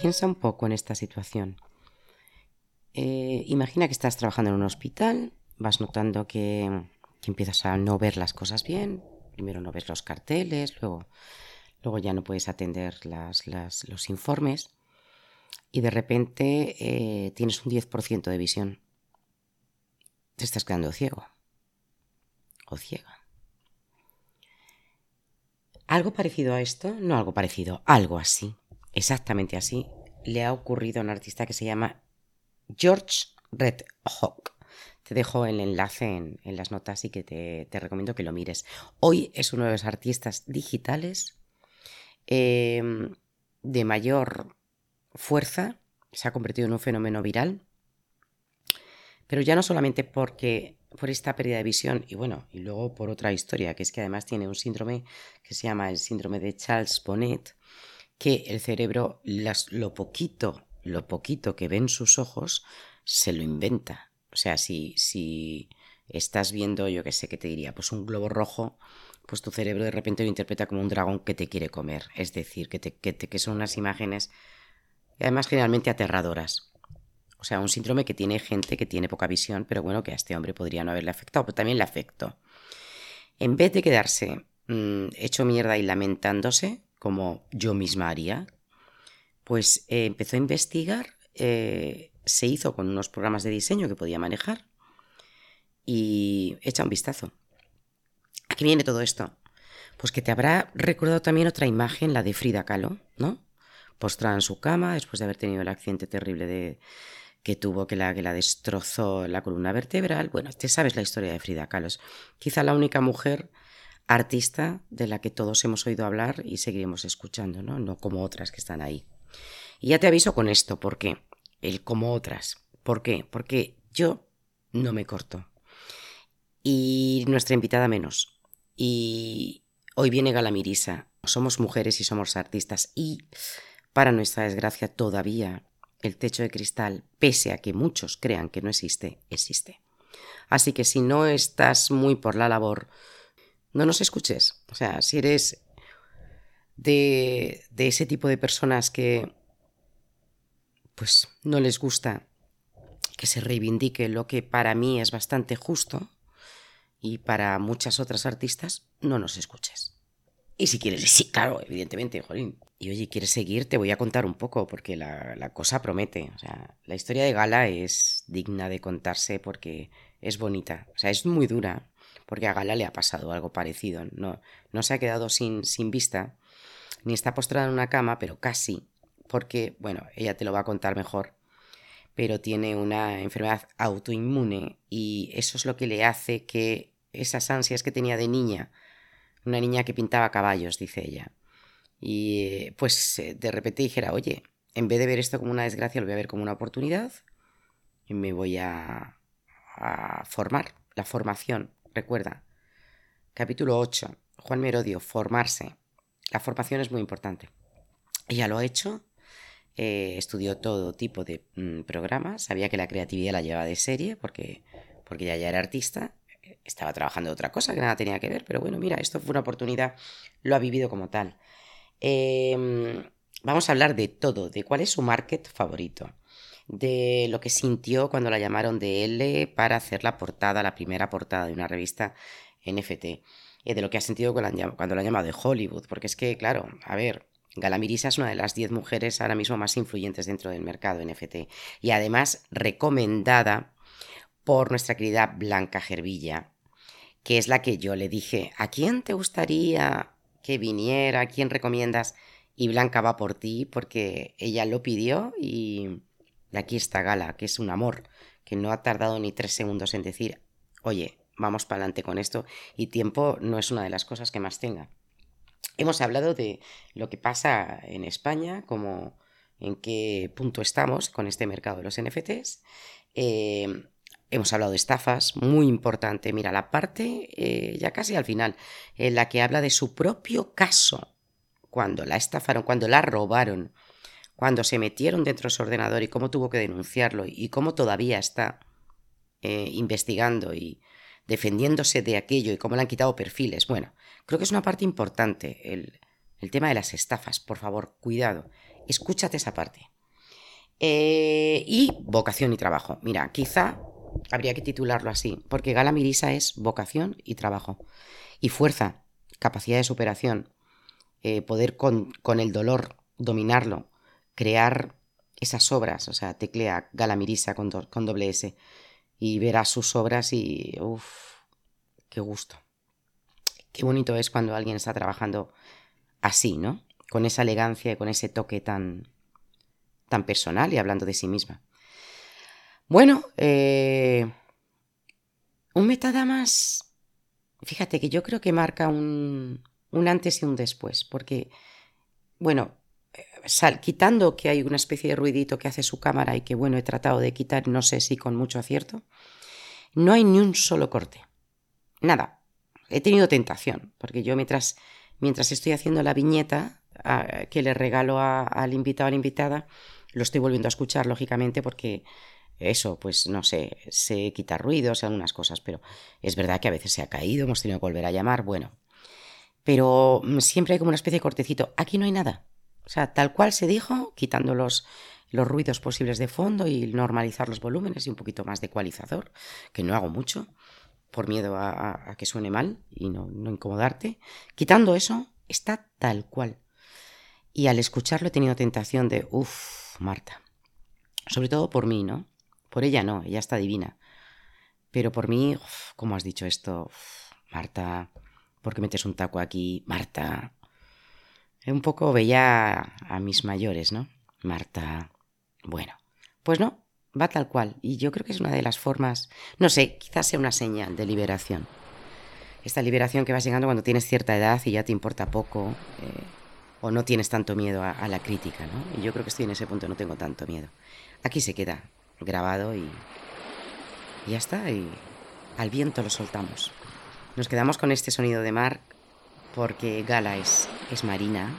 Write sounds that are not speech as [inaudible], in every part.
piensa un poco en esta situación. Eh, imagina que estás trabajando en un hospital, vas notando que, empiezas a no ver las cosas bien, primero no ves los carteles, luego, luego ya no puedes atender los informes y de repente eh, tienes un 10% de visión. Te estás quedando ciego o ciega. Algo parecido a esto, no algo parecido, algo así, exactamente así, le ha ocurrido a un artista que se llama George Red Hawk. Te dejo el enlace en, las notas y que te, recomiendo que lo mires. Hoy es uno de los artistas digitales em, de mayor fuerza, se ha convertido en un fenómeno viral, pero ya no solamente porque por esta pérdida de visión y bueno, y luego por otra historia, que es que además tiene un síndrome que se llama el síndrome de Charles Bonnet, que el cerebro lo poquito, lo poquito que ven sus ojos se lo inventa. O sea, si, si estás viendo, yo qué sé, que te diría, pues un globo rojo, pues tu cerebro de repente lo interpreta como un dragón que te quiere comer. Es decir, que, te, que, que son unas imágenes, además generalmente aterradoras. O sea, un síndrome que tiene gente que tiene poca visión, pero bueno, que a este hombre podría no haberle afectado, pero también le afectó. En vez de quedarse mm, hecho mierda y lamentándose, como yo misma haría, pues eh, empezó a investigar, eh, se hizo con unos programas de diseño que podía manejar y echa un vistazo. ¿A qué viene todo esto? Pues que te habrá recordado también otra imagen, la de Frida Kahlo, ¿no? Postrada en su cama después de haber tenido el accidente terrible de, que tuvo, que la, que la destrozó la columna vertebral. Bueno, te sabes la historia de Frida Kahlo. Quizá la única mujer artista de la que todos hemos oído hablar y seguiremos escuchando, ¿no? No como otras que están ahí. Y ya te aviso con esto, ¿por qué? El como otras. ¿Por qué? Porque yo no me corto. Y nuestra invitada menos. Y hoy viene Galamirisa. Somos mujeres y somos artistas. Y para nuestra desgracia todavía el techo de cristal, pese a que muchos crean que no existe, existe. Así que si no estás muy por la labor, no nos escuches. O sea, si eres de, de ese tipo de personas que pues no les gusta que se reivindique lo que para mí es bastante justo y para muchas otras artistas, no nos escuches. Y si quieres, sí, claro, evidentemente, jolín, y oye, ¿quieres seguir? Te voy a contar un poco, porque la, cosa promete. O sea, la historia de Gala es digna de contarse porque es bonita. O sea, es muy dura, porque a Gala le ha pasado algo parecido. No, no se ha quedado sin, sin vista, ni está postrada en una cama, pero casi, porque, bueno, ella te lo va a contar mejor, pero tiene una enfermedad autoinmune y eso es lo que le hace que esas ansias que tenía de niña, una niña que pintaba caballos, dice ella, y pues eh, de repente dijera, oye, en vez de ver esto como una desgracia, lo voy a ver como una oportunidad y me voy a, formar. La formación, recuerda. Capítulo 8, Juan Merodio, formarse. La formación es muy importante. Ella lo ha hecho, eh, estudió todo tipo de mm, programas, sabía que la creatividad la llevaba de serie porque, porque ella ya era artista, estaba trabajando otra cosa que nada tenía que ver, pero bueno, mira, esto fue una oportunidad, lo ha vivido como tal. Em, vamos a hablar de todo, de cuál es su market favorito, de lo que sintió cuando la llamaron de L para hacer la portada, la primera portada de una revista NFT, y de lo que ha sentido cuando la han llamado de Hollywood, porque es que, claro, a ver, Galamirisa es una de las 10 mujeres ahora mismo más influyentes dentro del mercado NFT y además recomendada por nuestra querida Blanca Gervilla, que es la que yo le dije, ¿a quién te gustaría que viniera, quién recomiendas. Y Blanca va por ti porque ella lo pidió y aquí está Gala, que es un amor, que no ha tardado ni tres segundos en decir, oye, vamos para adelante con esto y tiempo no es una de las cosas que más tenga. Hemos hablado de lo que pasa en España, como en qué punto estamos con este mercado de los NFTs. Eh, Hemos hablado de estafas, muy importante. Mira, la parte eh, ya casi al final, en la que habla de su propio caso, cuando la estafaron, cuando la robaron, cuando se metieron dentro de su ordenador y cómo tuvo que denunciarlo y cómo todavía está eh, investigando y defendiéndose de aquello y cómo le han quitado perfiles. Bueno, creo que es una parte importante el, tema de las estafas. Por favor, cuidado. escúchate esa parte. Eh, y vocación y trabajo. Mira, quizá habría que titularlo así, porque Gala Mirisa es vocación y trabajo. Y fuerza, capacidad de superación, eh, poder con, el dolor dominarlo, crear esas obras, o sea, teclea Gala Mirisa con, con doble S y verás sus obras y uff, qué gusto. Qué bonito es cuando alguien está trabajando así, ¿no? Con esa elegancia y con ese toque tan, tan personal y hablando de sí misma. Bueno, eh, un metadamas, fíjate que yo creo que marca un, un antes y un después, porque, bueno, sal, quitando que hay una especie de ruidito que hace su cámara y que, bueno, he tratado de quitar, no sé si con mucho acierto, no hay ni un solo corte. Nada. He tenido tentación, porque yo mientras, mientras estoy haciendo la viñeta que le regalo al invitado a la invitada, lo estoy volviendo a escuchar, lógicamente, porque eso, pues no sé, se quita ruidos, algunas cosas, pero es verdad que a veces se ha caído, hemos tenido que volver a llamar, bueno. Pero mm, siempre hay como una especie de cortecito. Aquí no hay nada. O sea, tal cual se dijo, quitando los, los ruidos posibles de fondo y normalizar los volúmenes y un poquito más de ecualizador, que no hago mucho por miedo a, que suene mal y no, no, incomodarte. Quitando eso, está tal cual. Y al escucharlo he tenido tentación de, uff, Marta. Sobre todo por mí, ¿no? Por ella no, ella está divina. Pero por mí, ¿cómo has dicho esto? Marta, ¿por qué metes un taco aquí? Marta. Un poco veía a mis mayores, ¿no? Marta. Bueno, pues no, va tal cual. Y yo creo que es una de las formas, no sé, quizás sea una señal de liberación. Esta liberación que vas llegando cuando tienes cierta edad y ya te importa poco, eh, o no tienes tanto miedo a, la crítica, ¿no? Y yo creo que estoy en ese punto, no tengo tanto miedo. Aquí se queda grabado y, y ya está, y al viento lo soltamos. Nos quedamos con este sonido de mar porque Gala es, es marina,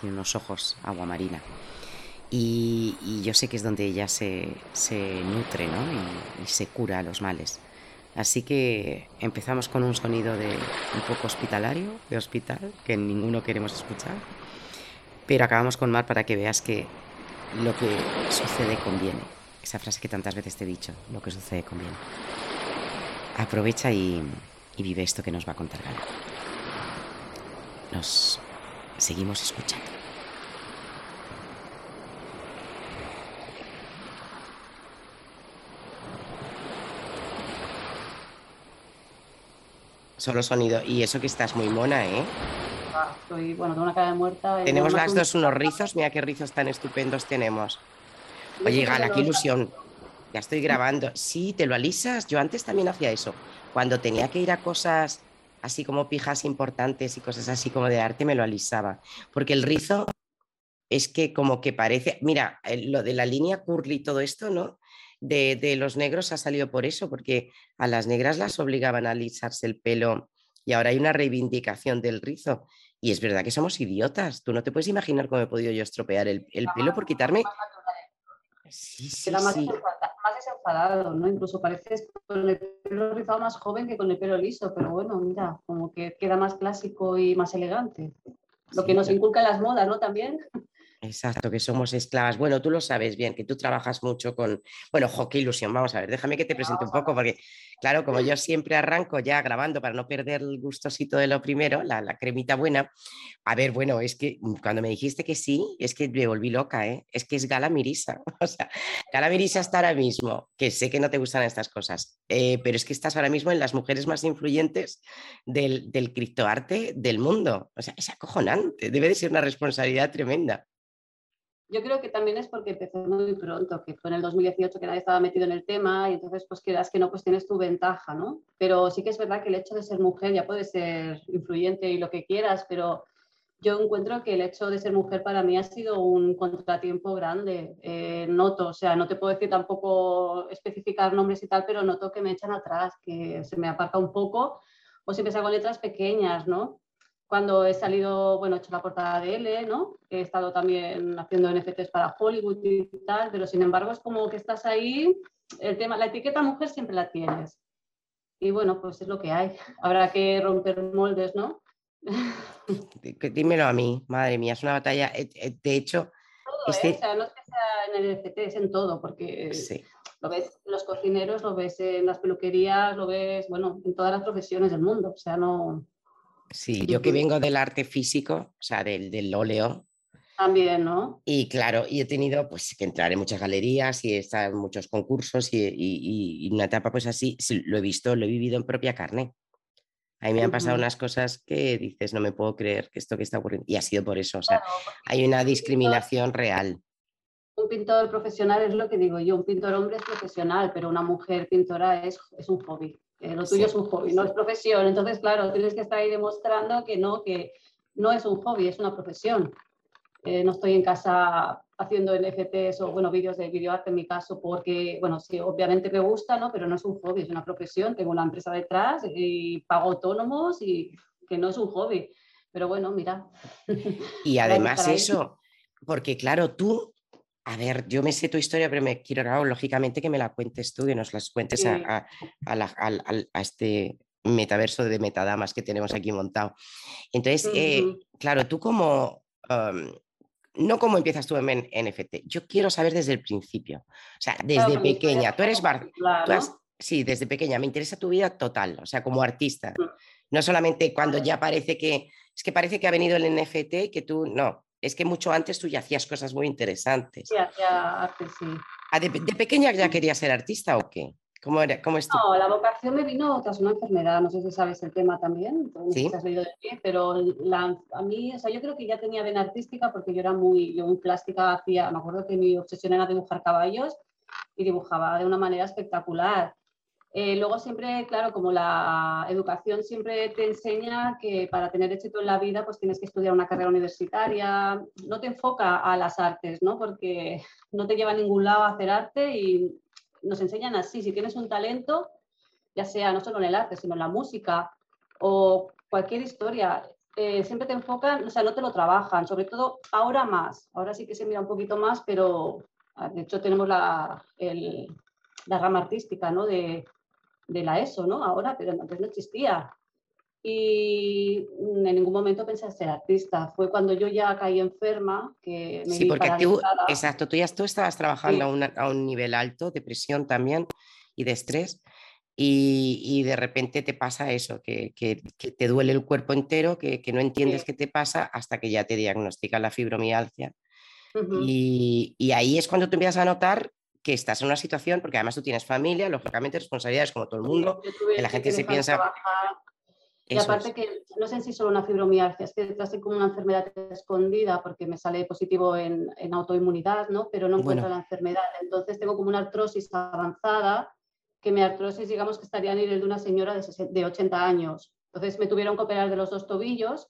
tiene unos ojos agua marina. Y, yo sé que es donde ella se, se nutre ¿no? y, se cura los males. Así que empezamos con un sonido de un poco hospitalario, de hospital, que ninguno queremos escuchar. Pero acabamos con mar para que veas que lo que sucede conviene. Esa frase que tantas veces te he dicho, lo que sucede conviene. Aprovecha y, y vive esto que nos va a contar Gala. Nos seguimos escuchando. Solo sonido. Y eso que estás muy mona, ¿eh? Ah, estoy, bueno, tengo una cara de muerta. Tenemos las dos unos rizos. Mira qué rizos tan estupendos tenemos. Oye, Gala, qué ilusión. Ya estoy grabando. Sí, te lo alisas. Yo antes también hacía eso. Cuando tenía que ir a cosas así como pijas importantes y cosas así como de arte, me lo alisaba. Porque el rizo es que como que parece, mira, lo de la línea curly todo esto, ¿no? De, de, los negros ha salido por eso, porque a las negras las obligaban a alisarse el pelo y ahora hay una reivindicación del rizo. Y es verdad que somos idiotas. Tú no te puedes imaginar cómo he podido yo estropear el, el pelo por quitarme Sí, sí, más, desenfadado, ¿no? Incluso pareces con el pelo rizado más joven que con el pelo liso, pero bueno, mira, como que queda más clásico y más elegante. Lo que nos inculca las modas, ¿no? También. Exacto, que somos esclavas. Bueno, tú lo sabes bien, que tú trabajas mucho con. Bueno, jo, qué ilusión. Vamos a ver, déjame que te presente un poco, porque, claro, como yo siempre arranco ya grabando para no perder el gustosito de lo primero, la, la cremita buena. A ver, bueno, es que cuando me dijiste que sí, es que me volví loca, ¿eh? Es que es Gala Mirisa. [laughs] O sea, Gala Mirisa está ahora mismo, que sé que no te gustan estas cosas, eh, pero es que estás ahora mismo en las mujeres más influyentes del, del criptoarte del mundo. O sea, es acojonante, debe de ser una responsabilidad tremenda. Yo creo que también es porque empecé muy pronto, que fue en el 2018 que nadie estaba metido en el tema y entonces pues que no, pues tienes tu ventaja, ¿no? Pero sí que es verdad que el hecho de ser mujer ya puede ser influyente y lo que quieras, pero yo encuentro que el hecho de ser mujer para mí ha sido un contratiempo grande. Eh, noto, o sea, no te puedo decir tampoco especificar nombres y tal, pero noto que me echan atrás, que se me aparta un poco o siempre salgo letras pequeñas, ¿no? Cuando he salido, bueno, he hecho la portada de L, ¿no? He estado también haciendo NFTs para Hollywood y tal, pero sin embargo es como que estás ahí, el tema, la etiqueta mujer siempre la tienes. Y bueno, pues es lo que hay. [laughs] Habrá que romper moldes, ¿no? [laughs] Dímelo a mí, madre mía, es una batalla. Eh, eh, de hecho, todo, ¿eh? O sea, no es que sea en el NFT, es en todo, porque lo ves en los cocineros, lo ves en las peluquerías, lo ves, bueno, en todas las profesiones del mundo. O sea, no. Sí, yo que vengo del arte físico, o sea, del, del óleo, también, ¿no? Y claro, y he tenido pues que entrar en muchas galerías y estar en muchos concursos y, y, y, una etapa pues así, lo he visto, lo he vivido en propia carne. A mí me han pasado unas cosas que dices, no me puedo creer que esto que está ocurriendo. Y ha sido por eso, o sea, hay una discriminación real. Un pintor profesional es lo que digo yo, un pintor hombre es profesional, pero una mujer pintora es, es un hobby. Eh, lo tuyo es un hobby, no es profesión. Entonces, claro, tienes que estar ahí demostrando que no, que no es un hobby, es una profesión. Eh, no estoy en casa haciendo NFTs o bueno, vídeos de videoarte en mi caso porque, bueno, sí, obviamente me gusta, ¿no? Pero no es un hobby, es una profesión, tengo una empresa detrás y pago autónomos y que no es un hobby. Pero bueno, mira. Y [laughs] además eso, porque claro, tú, a ver, yo me sé tu historia, pero me quiero, lógicamente, que me la cuentes tú, que nos las cuentes a, a, este metaverso de metadamas que tenemos aquí montado. Entonces, eh, claro, tú como no cómo empiezas tú en NFT. Yo quiero saber desde el principio. O sea, desde pequeña. Tú eres bar... Sí, desde pequeña. Me interesa tu vida total, o sea, como artista. Mm. No solamente cuando ya parece que. Es que parece que ha venido el NFT que tú. No, es que mucho antes tú ya hacías cosas muy interesantes. Sí, hacía arte, sí. Ah, ¿De, pequeña ya querías ser artista o qué? ¿Cómo, era, cómo es No, la vocación me vino tras una enfermedad, no sé si sabes el tema también, ¿Sí? has leído de pie, pero a mí, o sea, yo creo que ya tenía vena artística porque yo era muy, yo muy plástica, hacía, me acuerdo que mi obsesión era dibujar caballos y dibujaba de una manera espectacular. Eh, luego siempre, claro, como la educación siempre te enseña que para tener éxito en la vida pues tienes que estudiar una carrera universitaria, no te enfoca a las artes, ¿no? Porque [laughs] no te lleva a ningún lado a hacer arte y nos enseñan así, si tienes un talento, ya sea no solo en el arte, sino en la música o cualquier historia, eh, siempre te enfocan, o sea, no te lo trabajan, sobre todo ahora más, ahora sí que se mira un poquito más, pero ah, de hecho tenemos la, la rama artística, ¿no? De, de la ESO, ¿no? Ahora, pero antes no existía y en ningún momento pensé en ser artista. Fue cuando yo ya caí enferma que me Sí, porque tú, exacto, tú ya tú estabas trabajando a, un nivel alto de presión también y de estrés y, de repente te pasa eso, que, te duele el cuerpo entero, que, no entiendes qué te pasa hasta que ya te diagnostican la fibromialgia. y, y, ahí es cuando tú empiezas a notar que estás en una situación, porque además tú tienes familia, lógicamente responsabilidades como todo el mundo, que la gente se piensa... Y aparte que no sé si solo una fibromialgia, es que detrás como una enfermedad escondida porque me sale positivo en, autoinmunidad, ¿no? Pero no encuentro la enfermedad. Entonces tengo como una artrosis avanzada, que mi artrosis digamos que estaría a nivel de una señora de, de 80 años. Entonces me tuvieron que operar de los dos tobillos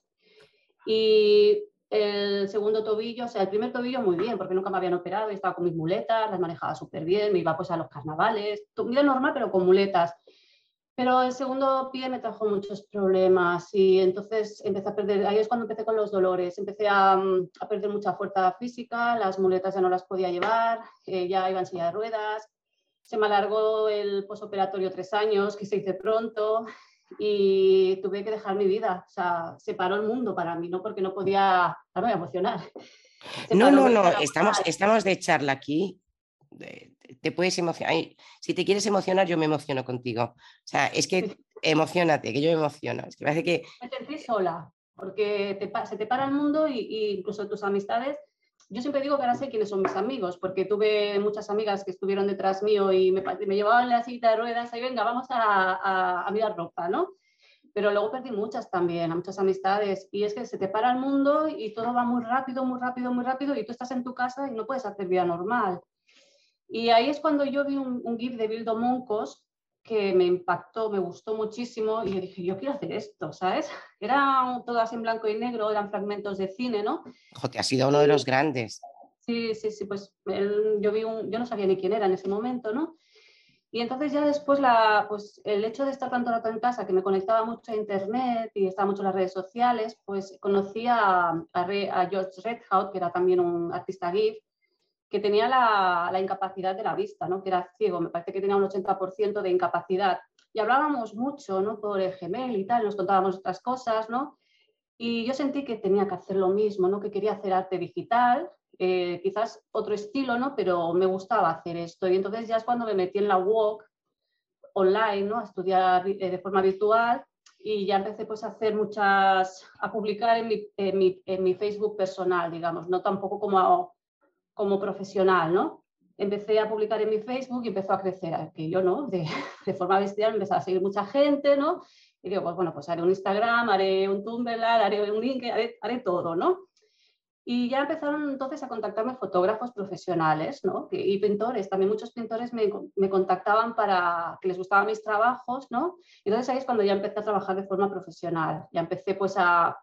y el segundo tobillo, o sea, el primer tobillo muy bien, porque nunca me habían operado, estaba con mis muletas, las manejaba súper bien, me iba pues a los carnavales, vida normal pero con muletas. Pero el segundo pie me trajo muchos problemas y entonces empecé a perder, ahí es cuando empecé con los dolores, empecé a, mm, a perder mucha fuerza física, las muletas ya no las podía llevar, eh, ya iba en silla de ruedas, se me alargó el posoperatorio tres años, que se hice pronto y tuve que dejar mi vida, o sea, se paró el mundo para mí, ¿no? Porque no podía, no me emocionar. [laughs] no, no, no, estamos, estamos de charla aquí te puedes emocionar. Si te quieres emocionar, yo me emociono contigo. O sea, es que emocionate, que yo me emociono. Es que parece que... Me sentí sola, porque se te para el mundo y, incluso tus amistades. Yo siempre digo que ahora sé quiénes son mis amigos, porque tuve muchas amigas que estuvieron detrás mío y me, me llevaban la cita de ruedas y venga, vamos a, a, mirar ropa, ¿no? pero luego perdí muchas también, a muchas amistades. Y es que se te para el mundo y todo va muy rápido, muy rápido, muy rápido y tú estás en tu casa y no puedes hacer vida normal. Y ahí es cuando yo vi un, un GIF de Bildo Moncos que me impactó, me gustó muchísimo y yo dije, yo quiero hacer esto, ¿sabes? [laughs] Era todo así en blanco y negro, eran fragmentos de cine, ¿no? Ojo, te ha sido uno de los grandes. Sí, sí, sí, pues yo vi un, yo no sabía ni quién era en ese momento, ¿no? Y entonces ya después la, pues el hecho de estar tanto rato en casa, que me conectaba mucho a internet y estaba mucho en las redes sociales, pues conocí a, a, a George Redhout, que era también un artista GIF, que tenía la, incapacidad de la vista, ¿no? que era ciego, me parece que tenía un 80% de incapacidad. Y hablábamos mucho ¿no? por el gemel y tal, nos contábamos otras cosas, ¿no? Y yo sentí que tenía que hacer lo mismo, ¿no? que quería hacer arte digital, eh, quizás otro estilo, ¿no? Pero me gustaba hacer esto. Y entonces ya es cuando me metí en la walk online, ¿no? A estudiar eh, de forma virtual y ya empecé pues a hacer muchas, a publicar en mi, en mi, en mi Facebook personal, digamos, no tampoco como, como profesional, ¿no? Empecé a publicar en mi Facebook y empezó a crecer, que yo no, de, [laughs] de forma bestial, empezó a seguir mucha gente, ¿no? Y digo, pues bueno, pues haré un Instagram, haré un Tumblr, haré un link, haré, haré todo, ¿no? Y ya empezaron entonces a contactarme fotógrafos profesionales ¿no? y pintores. También muchos pintores me, me, contactaban para que les gustaban mis trabajos. ¿no? Entonces ahí es cuando ya empecé a trabajar de forma profesional. Ya empecé pues a, a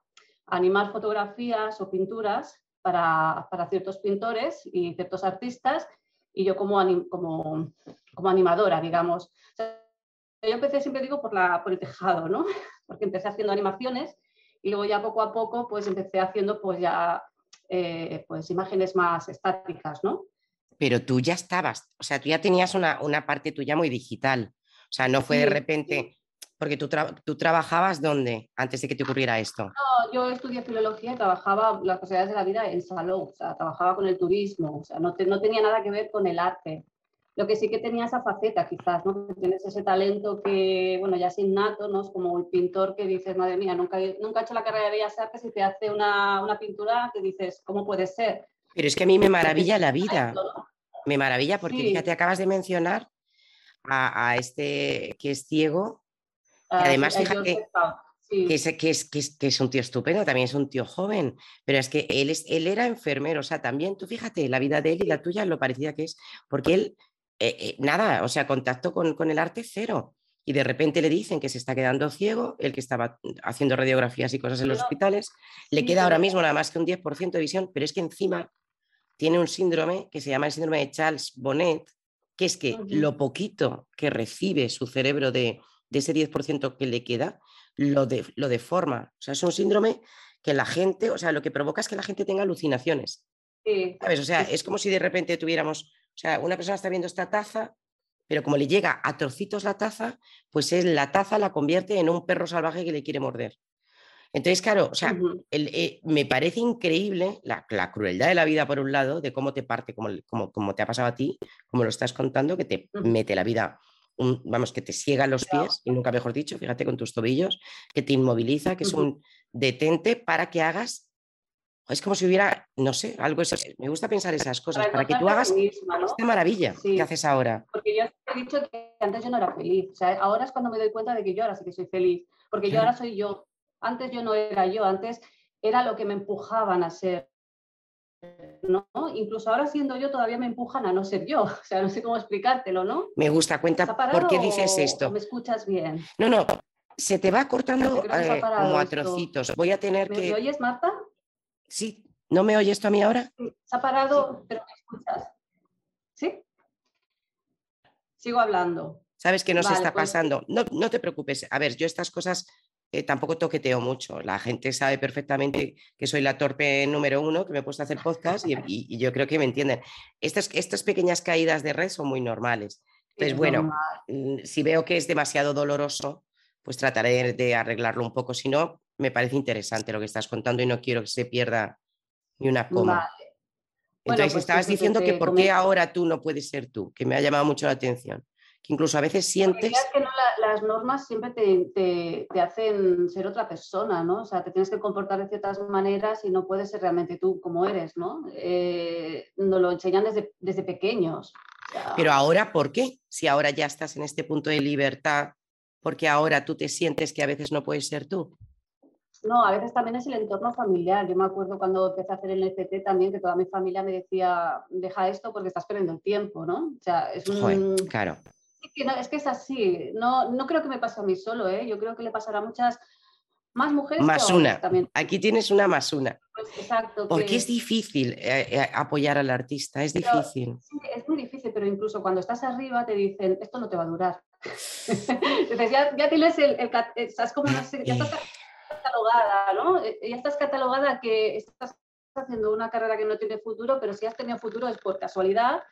animar fotografías o pinturas para, para, ciertos pintores y ciertos artistas y yo como, anim, como, como animadora, digamos. O sea, yo empecé, siempre digo, por, la, por el tejado, ¿no? [laughs] porque empecé haciendo animaciones y luego ya poco a poco pues empecé haciendo pues ya eh, pues imágenes más estáticas, ¿no? Pero tú ya estabas, o sea, tú ya tenías una, una parte tuya muy digital, o sea, no fue sí, de repente, sí. Porque tú, tra tú, trabajabas dónde antes de que te ocurriera esto. No, yo estudié filología y trabajaba las posibilidades de la vida en salud, o sea, trabajaba con el turismo, o sea, no, te, no tenía nada que ver con el arte. Lo que sí que tenía esa faceta, quizás, ¿no? Tienes ese talento que, bueno, ya es innato, ¿no? Es como el pintor que dices, madre mía, nunca, nunca he hecho la carrera de Bellas Artes y te hace una, una pintura que dices, ¿cómo puede ser? Pero es que a mí me maravilla la vida. Me maravilla porque, sí. fíjate, acabas de mencionar a, a, este que es ciego. Ah, además, fíjate, Sí. Que, es, que, es, que, es, que, es, un tío estupendo, también es un tío joven, pero es que él, es, él era enfermero, o sea, también tú fíjate, la vida de él y la tuya, lo parecida que es, porque él eh, eh, nada, o sea, contacto con, con, el arte cero. Y de repente le dicen que se está quedando ciego, el que estaba haciendo radiografías y cosas en los hospitales, le queda ahora mismo nada más que un 10% de visión, pero es que encima tiene un síndrome que se llama el síndrome de Charles Bonnet, que es que lo poquito que recibe su cerebro de, de ese 10% que le queda, lo, de, lo deforma. O sea, es un síndrome que la gente, o sea, lo que provoca es que la gente tenga alucinaciones. Sí. ¿Sabes? O sea, es como si de repente tuviéramos o sea, una persona está viendo esta taza, pero como le llega a trocitos la taza, pues es, la taza la convierte en un perro salvaje que le quiere morder. Entonces, claro, o sea, uh -huh. el, eh, me parece increíble la, la, crueldad de la vida, por un lado, de cómo te parte, como, como, como te ha pasado a ti, como lo estás contando, que te uh -huh. mete la vida, un, vamos, que te ciega los pies, y nunca mejor dicho, fíjate con tus tobillos, que te inmoviliza, que uh -huh. es un detente para que hagas es como si hubiera, no sé, algo eso. Me gusta pensar esas cosas, para, para que tú hagas misma, ¿no? esta maravilla sí. que haces ahora. Porque yo he dicho que antes yo no era feliz. O sea, ahora es cuando me doy cuenta de que yo ahora sí que soy feliz. Porque yo ahora soy yo. Antes yo no era yo, antes era lo que me empujaban a ser. ¿No? Incluso ahora siendo yo todavía me empujan a no ser yo. [laughs] O sea, no sé cómo explicártelo, ¿no? Me gusta, cuenta por qué dices esto. ¿Me escuchas bien? No, no, se te va cortando eh, como a trocitos. Voy a tener ¿Me que... ¿Me oyes, Marta? Sí, ¿no me oyes tú a mí ahora? Se ha parado, sí. pero me escuchas. ¿Sí? Sigo hablando. ¿Sabes qué nos vale, está pues... pasando? No, no te preocupes. A ver, yo estas cosas eh, tampoco toqueteo mucho. La gente sabe perfectamente que soy la torpe número uno, que me he puesto a hacer podcast y, y, y yo creo que me entienden. Estas, estas, pequeñas caídas de red son muy normales. Entonces, es bueno. Mm, si veo que es demasiado doloroso, pues trataré de arreglarlo un poco. Si no, me parece interesante lo que estás contando y no quiero que se pierda ni una coma. Vale. Entonces bueno, pues estabas diciendo que por qué ahora tú no puedes ser tú, que me ha llamado mucho la atención. Que incluso a veces sientes... que no, la, las normas siempre te, te, te, hacen ser otra persona, ¿no? O sea, te tienes que comportar de ciertas maneras y no puedes ser realmente tú como eres, ¿no? Eh, nos lo enseñan desde, desde pequeños. O sea... Pero ahora, ¿por qué? Si ahora ya estás en este punto de libertad, porque ahora tú te sientes que a veces no puedes ser tú. No, a veces también es el entorno familiar. Yo me acuerdo cuando empecé a hacer el NFT también que toda mi familia me decía, deja esto porque estás perdiendo el tiempo, ¿no? O sea, es un... Joder, claro. Que no, es que es así. No, no creo que me pase a mí solo, ¿eh? Yo creo que le pasará a muchas más mujeres. Más una. También. Aquí tienes una más una. Pues exacto. Porque que... es difícil eh, eh, apoyar al artista, es pero, difícil. Sí, es muy difícil, pero incluso cuando estás arriba te dicen, esto no te va a durar. [laughs] Entonces ya, ya tienes el, el, estás como, no sé, ya estás catalogada, ¿no? Eh, ya estás catalogada que estás haciendo una carrera que no tiene futuro, pero si has tenido futuro es por casualidad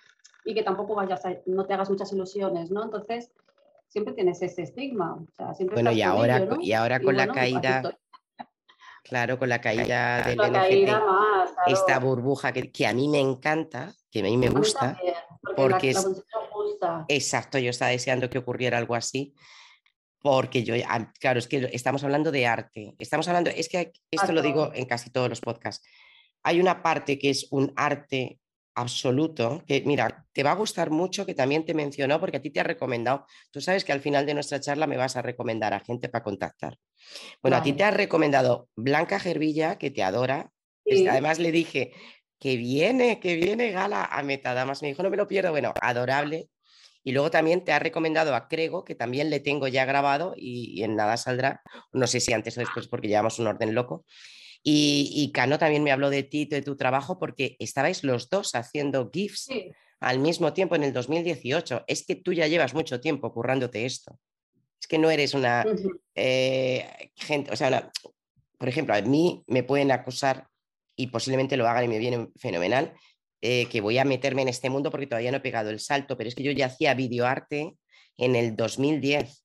y que tampoco vayas a, no te hagas muchas ilusiones, ¿no? Entonces, siempre tienes ese estigma. O sea, siempre bueno, y ahora, ello, ¿no? y ahora con y la caída... Claro, con la caída del NFT, esta burbuja que, a mí me encanta, que a mí me gusta, porque, es... Exacto, yo estaba deseando que ocurriera algo así, porque yo, claro, es que estamos hablando de arte, estamos hablando, es que esto lo digo en casi todos los podcasts, hay una parte que es un arte absoluto, que mira, te va a gustar mucho, que también te mencionó, porque a ti te ha recomendado, tú sabes que al final de nuestra charla me vas a recomendar a gente para contactar. Bueno, a ti te ha recomendado Blanca Gervilla, que te adora, además le dije, que viene, que viene Gala a Metadamas, me dijo, no me lo pierdo, bueno, adorable. Y luego también te ha recomendado a Crego, que también le tengo ya grabado y, y en nada saldrá, no sé si antes o después porque llevamos un orden loco. Y, Cano también me habló de ti, de tu trabajo, porque estabais los dos haciendo GIFs al mismo tiempo en el 2018. Es que tú ya llevas mucho tiempo currándote esto. Es que no eres una eh, gente, o sea, por ejemplo, a mí me pueden acusar y posiblemente lo hagan y me viene fenomenal, eh, que voy a meterme en este mundo porque todavía no he pegado el salto, pero es que yo ya hacía videoarte en el 2010.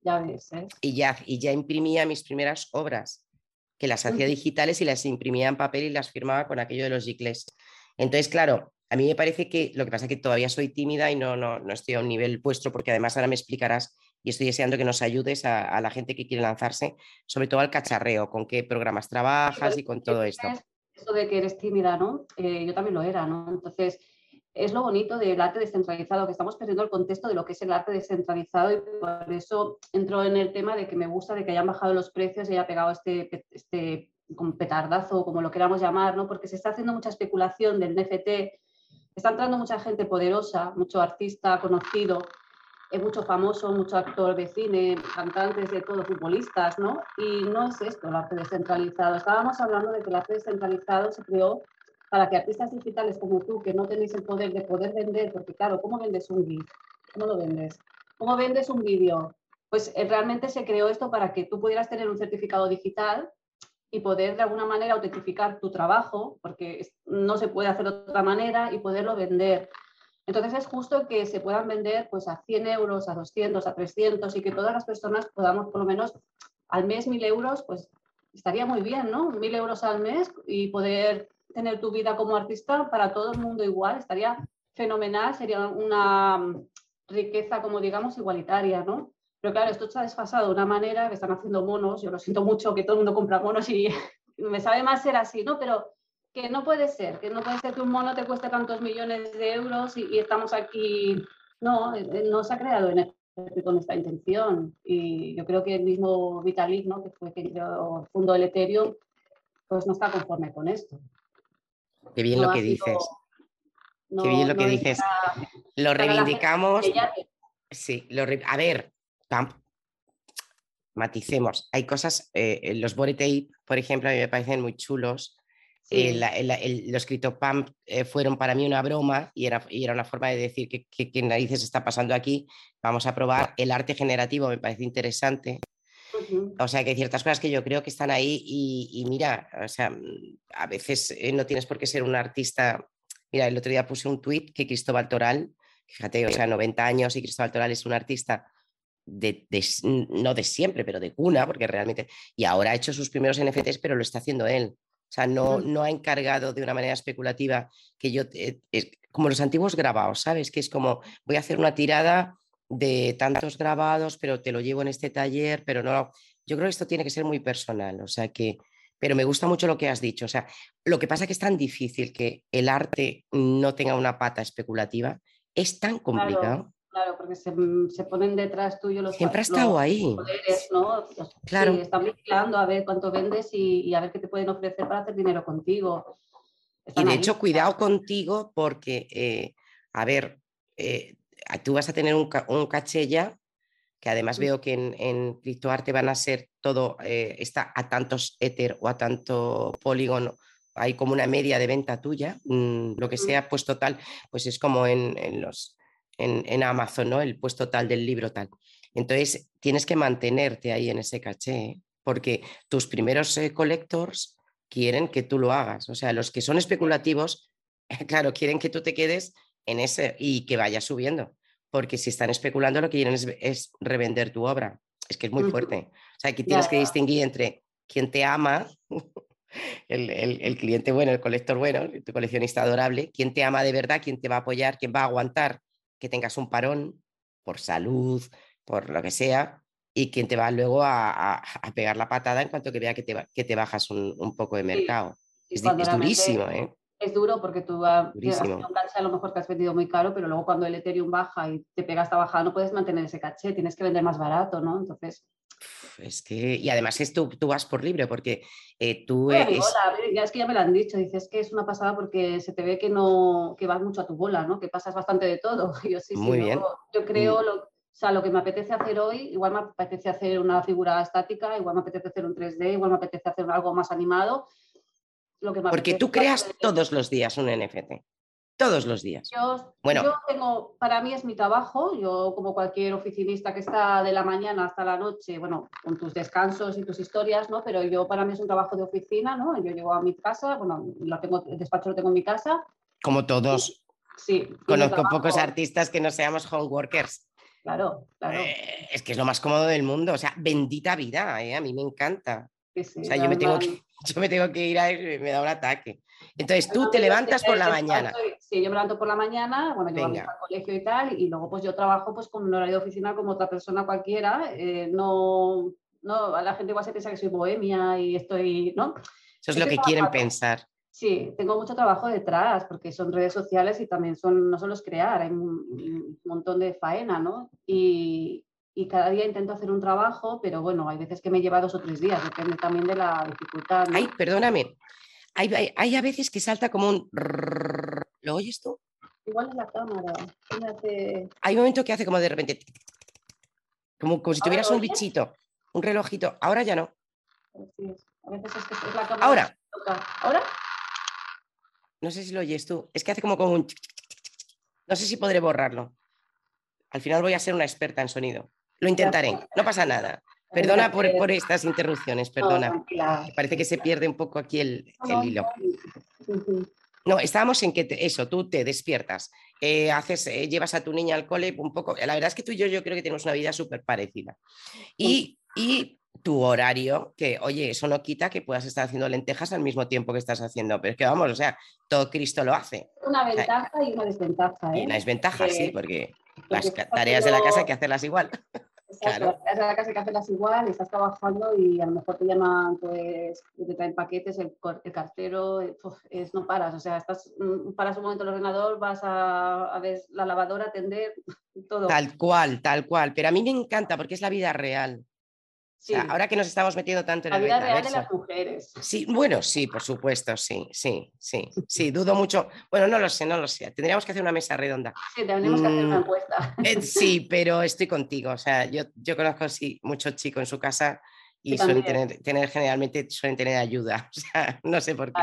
Ya ves, ¿eh? Y ya, y ya imprimía mis primeras obras que las hacía digitales y las imprimía en papel y las firmaba con aquello de los gicles. Entonces, claro, a mí me parece que lo que pasa es que todavía soy tímida y no, no, no estoy a un nivel vuestro, porque además ahora me explicarás y estoy deseando que nos ayudes a, la gente que quiere lanzarse, sobre todo al cacharreo, con qué programas trabajas y con todo esto. Eso de que eres tímida, ¿no? Eh, yo también lo era, ¿no? Entonces, es lo bonito del arte descentralizado, que estamos perdiendo el contexto de lo que es el arte descentralizado y por eso entro en el tema de que me gusta de que hayan bajado los precios y haya pegado este, este petardazo, como lo queramos llamar, ¿no? porque se está haciendo mucha especulación del NFT, está entrando mucha gente poderosa, mucho artista conocido, es mucho famoso, mucho actor de cine, cantantes de todo, futbolistas, ¿no? Y no es esto el arte descentralizado. Estábamos hablando de que el arte descentralizado se creó para que artistas digitales como tú, que no tenéis el poder de poder vender, porque claro, ¿cómo vendes un GIF? ¿Cómo lo vendes? ¿Cómo vendes un vídeo? Pues eh, realmente se creó esto para que tú pudieras tener un certificado digital y poder de alguna manera autentificar tu trabajo, porque no se puede hacer de otra manera, y poderlo vender. Entonces es justo que se puedan vender pues a 100 euros, a 200, a 300 y que todas las personas podamos por lo menos al mes 1.000 euros, pues estaría muy bien, ¿no? 1.000 euros al mes y poder tener tu vida como artista para todo el mundo igual, estaría fenomenal, sería una mm, riqueza, como digamos, igualitaria, ¿no? Pero claro, esto está desfasado de una manera que están haciendo monos, yo lo siento mucho que todo el mundo compra monos y [laughs] me sabe más ser así, ¿no? Pero que no puede ser, que no puede ser que un mono te cueste tantos millones de euros y, estamos aquí, no, eh, no se ha creado en con esta intención y yo creo que el mismo Vitalik, ¿no? que fue quien fundó el Ethereum, pues no está conforme con esto. Qué bien lo que dices. Qué bien lo que dices. Lo reivindicamos. Sí, lo a ver, maticemos. Hay cosas, eh, los body tape, por ejemplo, a mí me parecen muy chulos. Eh, los escrito pump eh, fueron para mí una broma y era, y era una forma de decir que, que, narices está pasando aquí. Vamos a probar. El arte generativo me parece interesante. O sea, que hay ciertas cosas que yo creo que están ahí y, mira, o sea, mm, a veces eh, no tienes por qué ser un artista. Mira, el otro día puse un tuit que Cristóbal Toral, fíjate, o sea, 90 años y Cristóbal Toral es un artista de, no de siempre, pero de cuna, porque realmente, y ahora ha hecho sus primeros NFTs, pero lo está haciendo él. O sea, no, no ha encargado de una manera especulativa que yo, eh, como los antiguos grabados, ¿sabes? Que es como, voy a hacer una tirada de tantos grabados, pero te lo llevo en este taller, pero no, yo creo que esto tiene que ser muy personal, o sea que, pero me gusta mucho lo que has dicho, o sea, lo que pasa es que es tan difícil que el arte no tenga una pata especulativa, es tan complicado. Claro, porque se, mm, ponen detrás tuyo los Siempre ha estado ahí. ¿no? Claro. están vigilando a ver cuánto vendes y, a ver qué te pueden ofrecer para hacer dinero contigo. y de hecho, cuidado contigo porque, eh, a ver, eh, tú vas a tener un, caché ya, que además veo que en, en criptoarte van a ser todo, eh, está a tantos Ether o a tanto polígono, hay como una media de venta tuya, mm, lo que sea, pues total, pues es como en, los, en, Amazon, ¿no? El puesto tal del libro tal. Entonces, tienes que mantenerte ahí en ese caché, ¿eh? porque tus primeros eh, collectors quieren que tú lo hagas. O sea, los que son especulativos, [laughs] claro, quieren que tú te quedes en ese y que vaya subiendo. Porque si están especulando, lo que quieren es, revender tu obra. Es que es muy fuerte. O sea, aquí tienes que distinguir entre quien te ama, [laughs] el, cliente bueno, el colector bueno, tu coleccionista adorable, quien te ama de verdad, quien te va a apoyar, quien va a aguantar que tengas un parón por salud, por lo que sea, y quien te va luego a, pegar la patada en cuanto que vea que te, que te bajas un, poco de mercado. Es, durísimo, ¿eh? Es duro porque tú has un caché a lo mejor que has vendido muy caro, pero luego cuando el Ethereum baja y te pega esta bajada no puedes mantener ese caché, tienes que vender más barato, ¿no? Entonces es que, y además es tú, tú vas por libre, porque eh, tú... ya es que ya me lo han dicho, dices que es una pasada porque se te ve que no, que vas mucho a tu bola, ¿no? Que pasas bastante de todo. [laughs] Yo sí, Muy bien. Yo, creo, mm. lo, o sea, lo que me apetece hacer hoy, igual me apetece hacer una figura estática, igual me apetece hacer un 3D, igual me apetece hacer algo más animado. Lo que porque tú creas todos los días un NFT todos los días. Yo, bueno. yo tengo, para mí es mi trabajo, yo como cualquier oficinista que está de la mañana hasta la noche, bueno, con tus descansos y tus historias, ¿no? Pero yo para mí es un trabajo de oficina, ¿no? Yo llego a mi casa, bueno, lo tengo, el despacho lo tengo en mi casa. Como todos. Sí. Conozco pocos artistas que no seamos homeworkers. Claro, claro. Eh, es que es lo más cómodo del mundo, o sea, bendita vida, ¿eh? a mí me encanta. O sea, yo me, tengo que, [laughs] yo me tengo que ir a me da un ataque. Entonces tú te levantas por la mañana. Sí, yo me levanto por la mañana, bueno, yo voy al colegio y tal, y luego pues yo trabajo pues con un horario de oficina como otra persona cualquiera. Eh, no, no, a la gente igual se piensa que soy bohemia y estoy, ¿no? Eso es lo que quieren pensar. Sí, tengo mucho trabajo detrás porque son redes sociales y también son, no solo es crear, hay un, montón de faena, ¿no? Y, y cada día intento hacer un trabajo, pero bueno, hay veces que me lleva dos o tres días, depende también de la dificultad. Ay, perdóname, hay, a veces que salta como un... ¿Lo oyes tú? Igual es la cámara. Hay un momento que hace como de repente... Como, como si tuvieras un bichito, un relojito. Ahora ya no. A veces es que es la cámara. Ahora. ¿Ahora? No sé si lo oyes tú. Es que hace como, como un... No sé si podré borrarlo. Al final voy a ser una experta en sonido. Lo intentaré. No pasa nada. Perdona por, estas interrupciones, perdona. Parece que se pierde un poco aquí el, hilo. No, estábamos en que eso, tú te despiertas, eh, haces, eh, llevas a tu niña al cole un poco. La verdad es que tú y yo, yo creo que tenemos una vida súper parecida. Y, y, tu horario, que oye, eso no quita que puedas estar haciendo lentejas al mismo tiempo que estás haciendo, pero es que vamos, o sea, todo Cristo lo hace. Una ventaja y una desventaja. ¿eh? Y una desventaja, sí, porque las [laughs] tareas de la casa hay que hacerlas igual. Exacto, claro. la casa que hacerlas igual, estás trabajando y a lo mejor te llaman, pues, te traen paquetes, el, cartero, eh, es, no paras, o sea, estás, mm, paras un momento el ordenador, vas a, a ver la lavadora, atender, [laughs] todo. Tal cual, tal cual, pero a mí me encanta porque es la vida real ahora que nos estamos metiendo tanto en la el vida real de las mujeres. Sí, bueno, sí, por supuesto, sí, sí, sí, sí, [laughs] dudo mucho. Bueno, no lo sé, no lo sé. Tendríamos que hacer una mesa redonda. Sí, tendríamos que hacer una mm, encuesta. Eh, sí, [laughs] pero estoy contigo. O sea, yo, yo conozco sí, muchos chicos en su casa y suelen tener, generalmente suelen tener ayuda, [laughs] o sea, no sé por qué.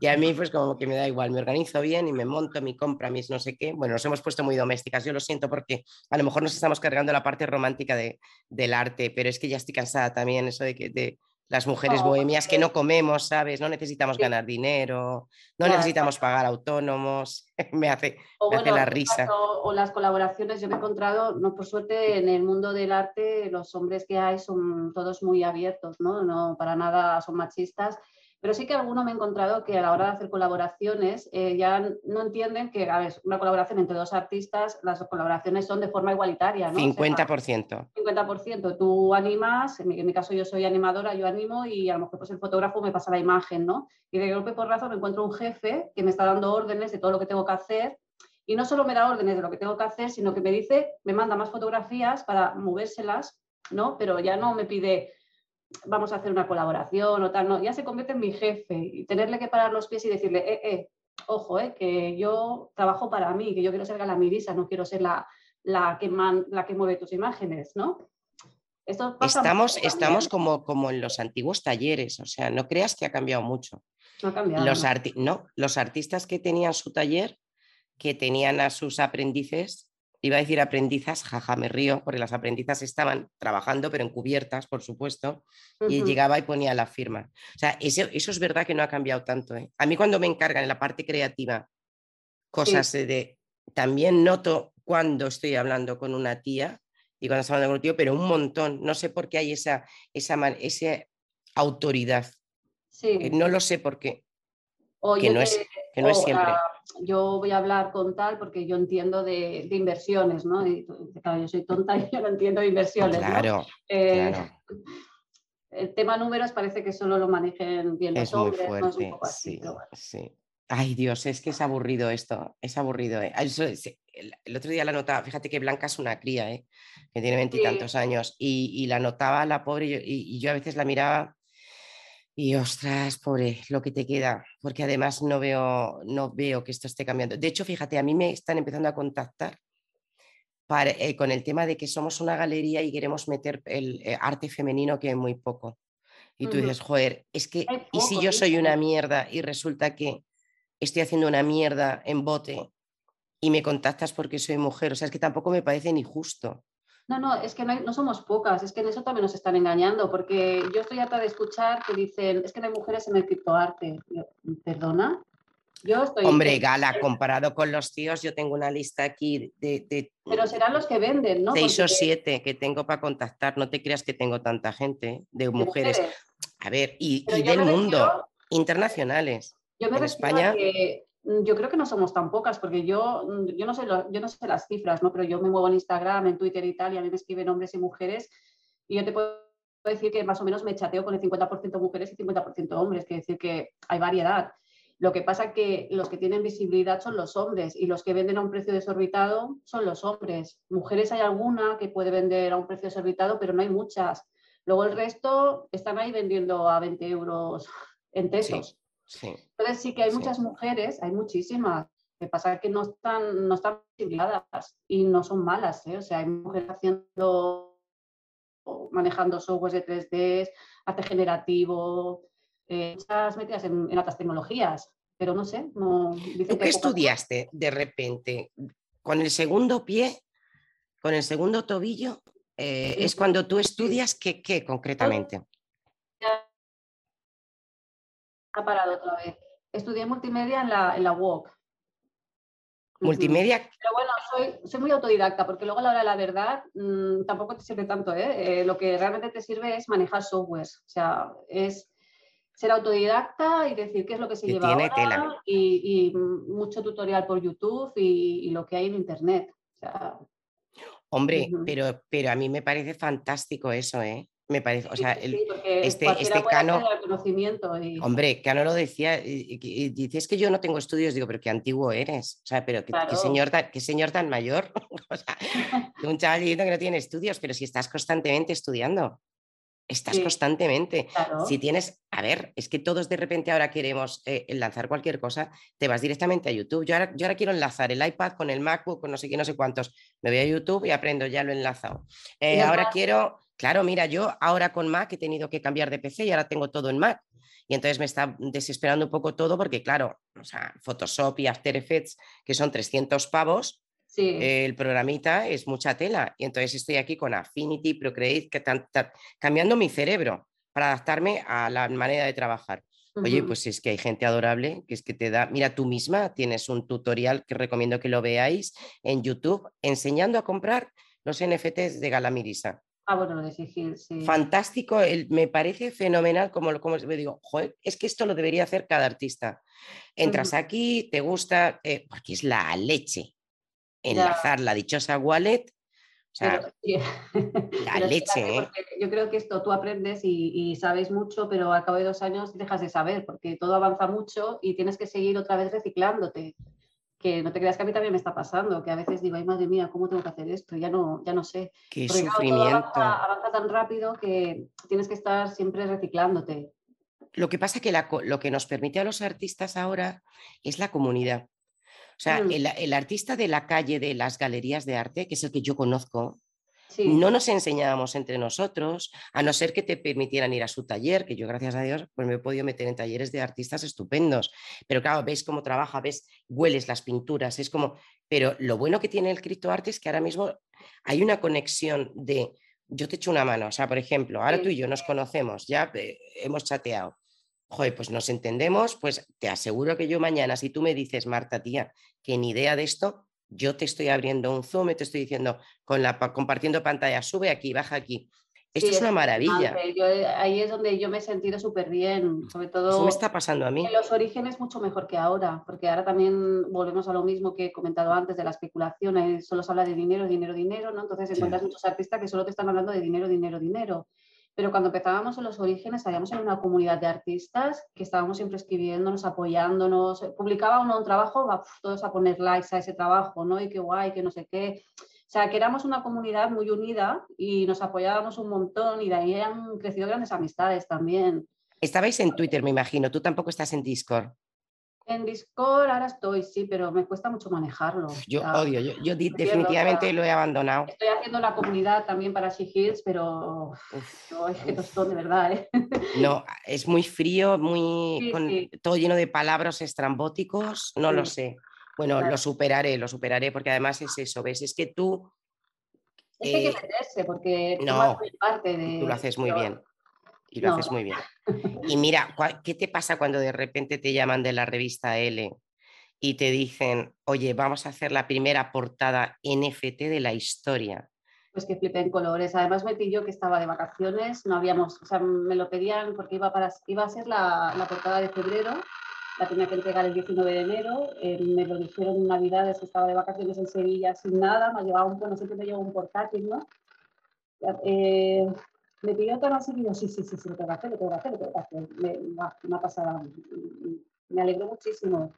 Y a mí pues como que me da igual, me organizo bien y me monto mi compra, mis no sé qué. Bueno, nos hemos puesto muy domésticas, yo lo siento porque a lo mejor nos estamos cargando la parte romántica de, del arte, pero es que ya estoy cansada también eso de que de, las mujeres bohemias que no comemos, ¿sabes? No necesitamos ganar dinero, no necesitamos pagar autónomos, [laughs] me hace, la risa. O, las colaboraciones, yo me he encontrado, no por suerte, en el mundo del arte, los hombres que hay son todos muy abiertos, ¿no? No para nada son machistas pero sí que alguno me he encontrado que a la hora de hacer colaboraciones eh, ya no entienden que, a ver, una colaboración entre dos artistas, las colaboraciones son de forma igualitaria, ¿no? 50%. 50%. Tú animas, en mi, caso yo soy animadora, yo animo y a lo mejor pues el fotógrafo me pasa la imagen, ¿no? Y de golpe por razón me encuentro un jefe que me está dando órdenes de todo lo que tengo que hacer y no solo me da órdenes de lo que tengo que hacer, sino que me dice, me manda más fotografías para movérselas, ¿no? Pero ya no me pide vamos a hacer una colaboración o tal, no, ya se convierte en mi jefe y tenerle que parar los pies y decirle, eh, eh, ojo, eh, que yo trabajo para mí, que yo quiero ser Galamirisa, no quiero ser la, la, que la que mueve tus imágenes, ¿no? Esto estamos estamos como, como en los antiguos talleres, o sea, no creas que ha cambiado mucho. No ha cambiado. Los, no, los artistas que tenían su taller, que tenían a sus aprendices, iba a decir aprendizas, jaja, me río, porque las aprendizas estaban trabajando, pero encubiertas, por supuesto, y llegaba y ponía la firma. O sea, eso, es verdad que no ha cambiado tanto. ¿eh? A mí cuando me encargan en la parte creativa cosas de... También noto cuando estoy hablando con una tía y cuando estoy hablando con un tío, pero un montón. No sé por qué hay esa, esa ese autoridad. Sí. no lo sé por qué. O que no te- es, que no es siempre. ah, yo voy a hablar con tal porque yo entiendo de, de inversiones, ¿no? Y, claro, yo soy tonta y [laughs] yo no entiendo de inversiones, ¿no? Claro, Eh, claro. [laughs] El tema números parece que solo lo manejen bien los Es muy hombres, ¿no? Es un fuerte. poco así, Sí, pero bueno. sí. Ay, Dios, es que es aburrido esto. Es aburrido. ¿eh? Ah, eso es- el, otro día la notaba, fíjate que Blanca es una cría, ¿eh? que tiene veintitantos años, y, y la notaba la pobre, y yo a veces la miraba y ostras, pobre, lo que te queda, porque además no veo, no veo que esto esté cambiando. De hecho, fíjate, a mí me están empezando a contactar para, eh, con el tema de que somos una galería y queremos meter el eh, arte femenino que hay muy poco. Y tú dices, joder, es que, ¿y si yo soy una mierda y resulta que estoy haciendo una mierda en bote y me contactas porque soy mujer? O sea, es que tampoco me parece ni justo. No, no, es que no, hay- no somos pocas, es que en eso también nos están engañando, porque yo estoy harta de escuchar que dicen, es que no hay mujeres en el criptoarte. Yo, ¿Perdona? Yo estoy... Hombre, Gala, comparado con los tíos, yo tengo una lista aquí de, de Pero serán los que venden, ¿no? seis o Porque- siete que tengo para contactar. No te creas que tengo tanta gente de mujeres. A ver, y, del mundo, refiero- internacionales. Yo me En España- que yo creo que no somos tan pocas, porque yo, mm, yo, no sé lo- yo no sé las cifras, ¿no? pero yo me muevo en Instagram, en Twitter y tal, y a mí me escriben hombres y mujeres, y yo te puedo decir que más o menos me chateo con el 50% mujeres y 50% hombres, que decir que hay variedad. Lo que pasa que los que tienen visibilidad son los hombres y los que venden a un precio desorbitado son los hombres. Mujeres hay alguna que puede vender a un precio desorbitado, pero no hay muchas. Luego el resto están ahí vendiendo a 20 euros en tesos. Sí. Entonces sí que hay Sí. muchas mujeres, hay muchísimas. Que pasa que no están, no están y no son malas. ¿eh? O sea, hay mujeres haciendo, manejando softwares de 3D, arte generativo, eh, muchas metidas en, en altas tecnologías. Pero no sé, no, dicen ¿Tú que qué estudiaste de repente? Con el segundo pie, con el segundo tobillo, eh, Sí. es cuando tú estudias qué, qué concretamente. Ha parado otra vez. Estudié multimedia en la, en la UOC. Multimedia, Pero bueno, soy, soy muy autodidacta porque luego a la hora de la verdad mm, tampoco te sirve tanto. ¿eh? Eh, lo que realmente te sirve es manejar softwares. O sea, es ser autodidacta y decir qué es lo que se Que lleva tiene ahora tela. Y, y, mucho tutorial por YouTube y, y lo que hay en Internet. O sea, hombre, pero, pero a mí me parece fantástico eso, ¿eh? Me parece, o sea, el- sí, este- este Cano- conocimiento y, Hombre, Cano lo decía, y, y- y dices que yo no tengo estudios, digo, pero qué antiguo eres, o sea, pero qué, señor, tan, qué señor tan mayor, [laughs] o sea, [laughs] un chaval diciendo que no tiene estudios, pero si estás constantemente estudiando, estás Sí. constantemente, claro. si tienes, a ver, es que todos de repente ahora queremos eh, lanzar cualquier cosa, te vas directamente a YouTube, yo ahora, yo ahora quiero enlazar el iPad con el MacBook, con no sé qué, no sé cuántos, me voy a YouTube y aprendo, ya lo he enlazado. Eh, ahora quiero, claro, mira, yo ahora con Mac he tenido que cambiar de PC y ahora tengo todo en Mac. Y entonces me está desesperando un poco todo porque, claro, o sea, Photoshop y After Effects, que son 300 pavos, sí. el programita es mucha tela. Y entonces estoy aquí con Affinity, Procreate, que tan- tan- cambiando mi cerebro para adaptarme a la manera de trabajar. Oye, pues es que hay gente adorable que es que te da, mira, tú misma tienes un tutorial que recomiendo que lo veáis en YouTube enseñando a comprar los NFTs de Galamirisa. Ah, bueno, de Sigil, sí. Fantástico, el- me parece fenomenal como, lo- como me digo, "Joder, es que esto lo debería hacer cada artista. Entras aquí, te gusta, eh, porque es la leche. Enlazar la dichosa wallet, o sea, Pero, sí. la Pero leche, ¿eh? Yo creo que esto tú aprendes y, y sabes mucho, pero al cabo de dos años dejas de saber, porque todo avanza mucho y tienes que seguir otra vez reciclándote. Que no te creas que a mí también me está pasando, que a veces digo, ay madre mía, ¿cómo tengo que hacer esto? Ya no, ya no sé. qué Porque claro, todo sufrimiento. avanza, avanza tan rápido que tienes que estar siempre reciclándote. Lo que pasa que la lo que nos permite a los artistas ahora es la comunidad. O sea, Mm. el, el artista de la calle de las galerías de arte, que es el que yo conozco, Sí, no nos enseñábamos entre nosotros, a no ser que te permitieran ir a su taller, que yo gracias a Dios pues me he podido meter en talleres de artistas estupendos. Pero claro, ves cómo trabaja, ves, hueles las pinturas, es como... Pero lo bueno que tiene el criptoarte es que ahora mismo hay una conexión de yo te echo una mano, o sea, por ejemplo, ahora tú y yo nos conocemos, ya eh, hemos chateado. Joder, pues nos entendemos, pues te aseguro que yo mañana, si tú me dices, Marta, tía, que ni idea de esto, yo te estoy abriendo un Zoom y te estoy diciendo, con la, pa- compartiendo pantalla, sube aquí, baja aquí. Esto es una maravilla. Eh, ahí es donde yo me he sentido súper bien, sobre todo... Eso me está pasando a mí. En los orígenes mucho mejor que ahora, porque ahora también volvemos a lo mismo que he comentado antes de la especulación, solo se habla de dinero, dinero, dinero, ¿no? Entonces encuentras muchos artistas que solo te están hablando de dinero, dinero, dinero. Pero cuando empezábamos en los orígenes, habíamos en una comunidad de artistas que estábamos siempre escribiéndonos, apoyándonos. Publicaba uno un trabajo, va todos a poner likes a ese trabajo, ¿no? Y qué guay, que no sé qué. O sea, que éramos una comunidad muy unida y nos apoyábamos un montón y de ahí han crecido grandes amistades también. Estabais en Twitter, me imagino. Tú tampoco estás en Discord. En Discord ahora estoy, sí, pero me cuesta mucho manejarlo. Yo odio, yo, definitivamente lo he abandonado. Estoy haciendo la comunidad también para She Hills, pero es que tostón de verdad. ¿eh? No, es muy frío, muy [laughs] todo lleno de palabras estrambóticos, no lo sé. Bueno, lo superaré, lo superaré, porque además es eso, ¿ves? Es que tú... Es que hay que eh, meterse, porque no, parte de... Tú lo haces muy bien y lo haces muy bien. [laughs] Y mira, ¿qué te pasa cuando de repente te llaman de la revista L y te dicen, oye, vamos a hacer la primera portada NFT de la historia? Pues que flipé en colores. Además me pidió que estaba de vacaciones, no habíamos, o sea, me lo pedían porque iba, para, iba a ser la, la portada de febrero, la tenía que entregar el 19 de enero, eh, me lo dijeron en Navidades estaba de vacaciones en Sevilla sin nada, me llevaba un, bueno, siempre me un portátil, ¿no? Eh, me pidió todo así y sí, sí, sí, sí, lo tengo que hacer, lo tengo que hacer, lo tengo que hacer. Me, me ha pasado, me alegró muchísimo.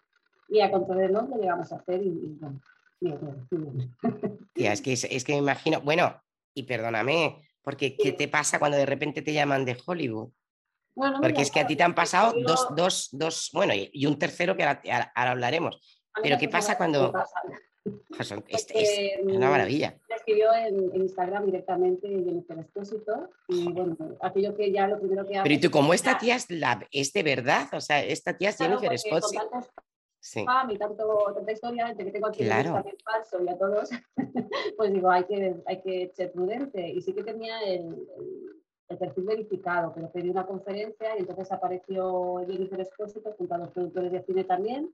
Y a contrarreloj lo llegamos a hacer y, bueno, bien, bien, [laughs] Tía, es que, es, que me imagino, bueno, y perdóname, porque ¿qué te pasa cuando de repente te llaman de Hollywood? Bueno, porque es que a ti te han pasado dos, dos, dos, bueno, y, un tercero que ahora, hablaremos. Pero ¿qué pasa cuando... [laughs] Es, es, una maravilla. Escribió en, Instagram directamente Jennifer Espósito y bueno, aquello que ya lo primero que hago... Pero ¿y tú cómo esta tía es, la, es de verdad? O sea, esta tía es Jennifer Espósito. Sí. y tanto, tanta historia de que tengo aquí claro. también falso y a todos, [laughs] pues digo, hay que, hay que ser prudente. Y sí que tenía el, el, perfil verificado, pero pedí una conferencia y entonces apareció Jennifer Espósito junto a los productores de cine también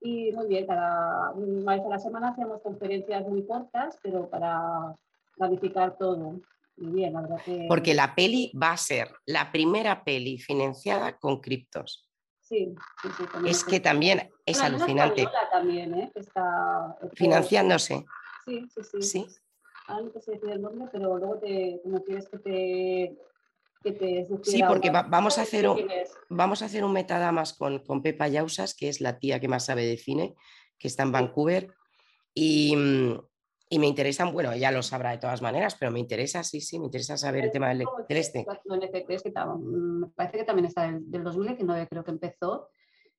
y muy bien, cada una vez a la semana hacíamos conferencias muy cortas, pero para planificar todo. Muy bien, la verdad que... Porque la peli va a ser la primera peli financiada con criptos. Sí, sí, sí Es que también es alucinante. También, ¿eh? está, Financiándose. Sí, sí, sí. ¿Sí? Ahora no sé el nombre, pero luego te, como quieres que te Sí, porque vamos, a hacer un, vamos a hacer un metadamas con, con Pepa Yausas, que es la tía que más sabe de cine, que está en Vancouver. Y, y, me interesan, bueno, ella lo sabrá de todas maneras, pero me interesa, sí, sí, me interesa saber el tema del, este. Mm, me parece que también está del, del 2019, creo que empezó,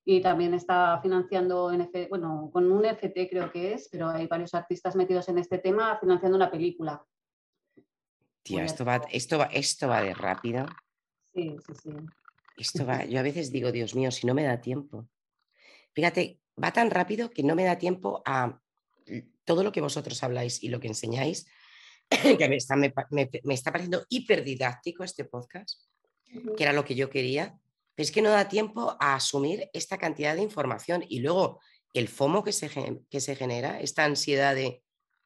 y también está financiando, NFT, bueno, con un NFT creo que es, pero hay varios artistas metidos en este tema financiando una película. Esto va, esto, va, esto va de rápido. Sí, sí, sí. Esto va, [laughs] yo a veces digo, Dios mío, si no me da tiempo. Fíjate, va tan rápido que no me da tiempo a todo lo que vosotros habláis y lo que enseñáis, [clears throat] que me está, me, está pareciendo hiperdidáctico este podcast, que era lo que yo quería, pero es que no da tiempo a asumir esta cantidad de información y luego el FOMO que se, que se genera, esta ansiedad de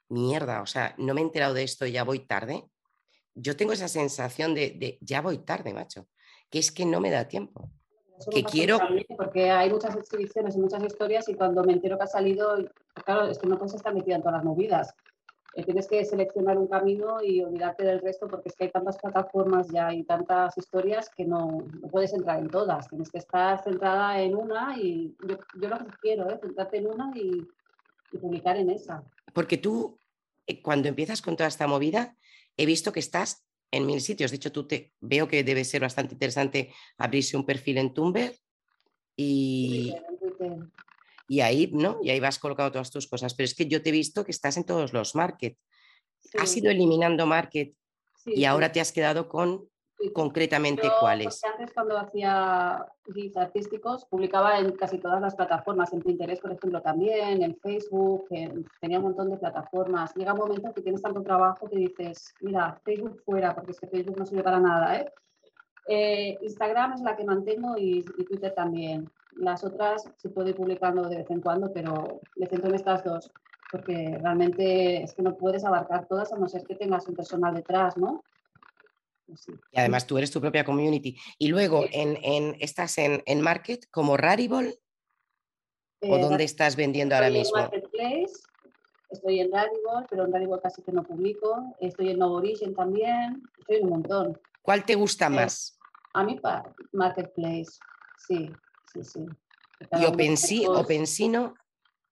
mierda, o sea, no me he enterado de esto, ya voy tarde yo tengo esa sensación de, ya voy tarde, macho, que es que no me da tiempo. que quiero... Porque hay muchas exhibiciones y muchas historias y cuando me entero que ha salido, claro, es que no puedes estar metida en todas las movidas. Eh, tienes que seleccionar un camino y olvidarte del resto porque es que hay tantas plataformas ya y tantas historias que no, puedes entrar en todas. Tienes que estar centrada en una y yo, yo lo que quiero es centrarte en una y, y publicar en esa. Porque tú, eh, cuando empiezas con toda esta movida, he visto que estás en mil sitios. De hecho, tú te veo que debe ser bastante interesante abrirse un perfil en Tumblr y, y ahí, ¿no? Y ahí vas colocando todas tus cosas. Pero es que yo te he visto que estás en todos los market. Has ido eliminando market y ahora te has quedado con concretamente cuáles? Antes cuando hacía guías artísticos publicaba en casi todas las plataformas, en Pinterest por ejemplo también, en Facebook, tenía un montón de plataformas. Llega un momento que tienes tanto trabajo que dices, mira, Facebook fuera, porque es que Facebook no sirve para nada. ¿eh? Eh, Instagram es la que mantengo y, y, Twitter también. Las otras se puede ir publicando de vez en cuando, pero me centro en estas dos, porque realmente es que no puedes abarcar todas a no ser que tengas un personal detrás, ¿no? Y además tú eres tu propia community. Y luego en, estás en, en Market como Rarible ¿O eh, dónde estás vendiendo ahora mismo? En Marketplace, estoy en Rarible, pero en Rarible casi que no publico. Estoy en Novorigin también, estoy en un montón. ¿Cuál te gusta eh, más? A mí Marketplace, sí, sí, sí. ¿Y OpenSea, OpenSea no?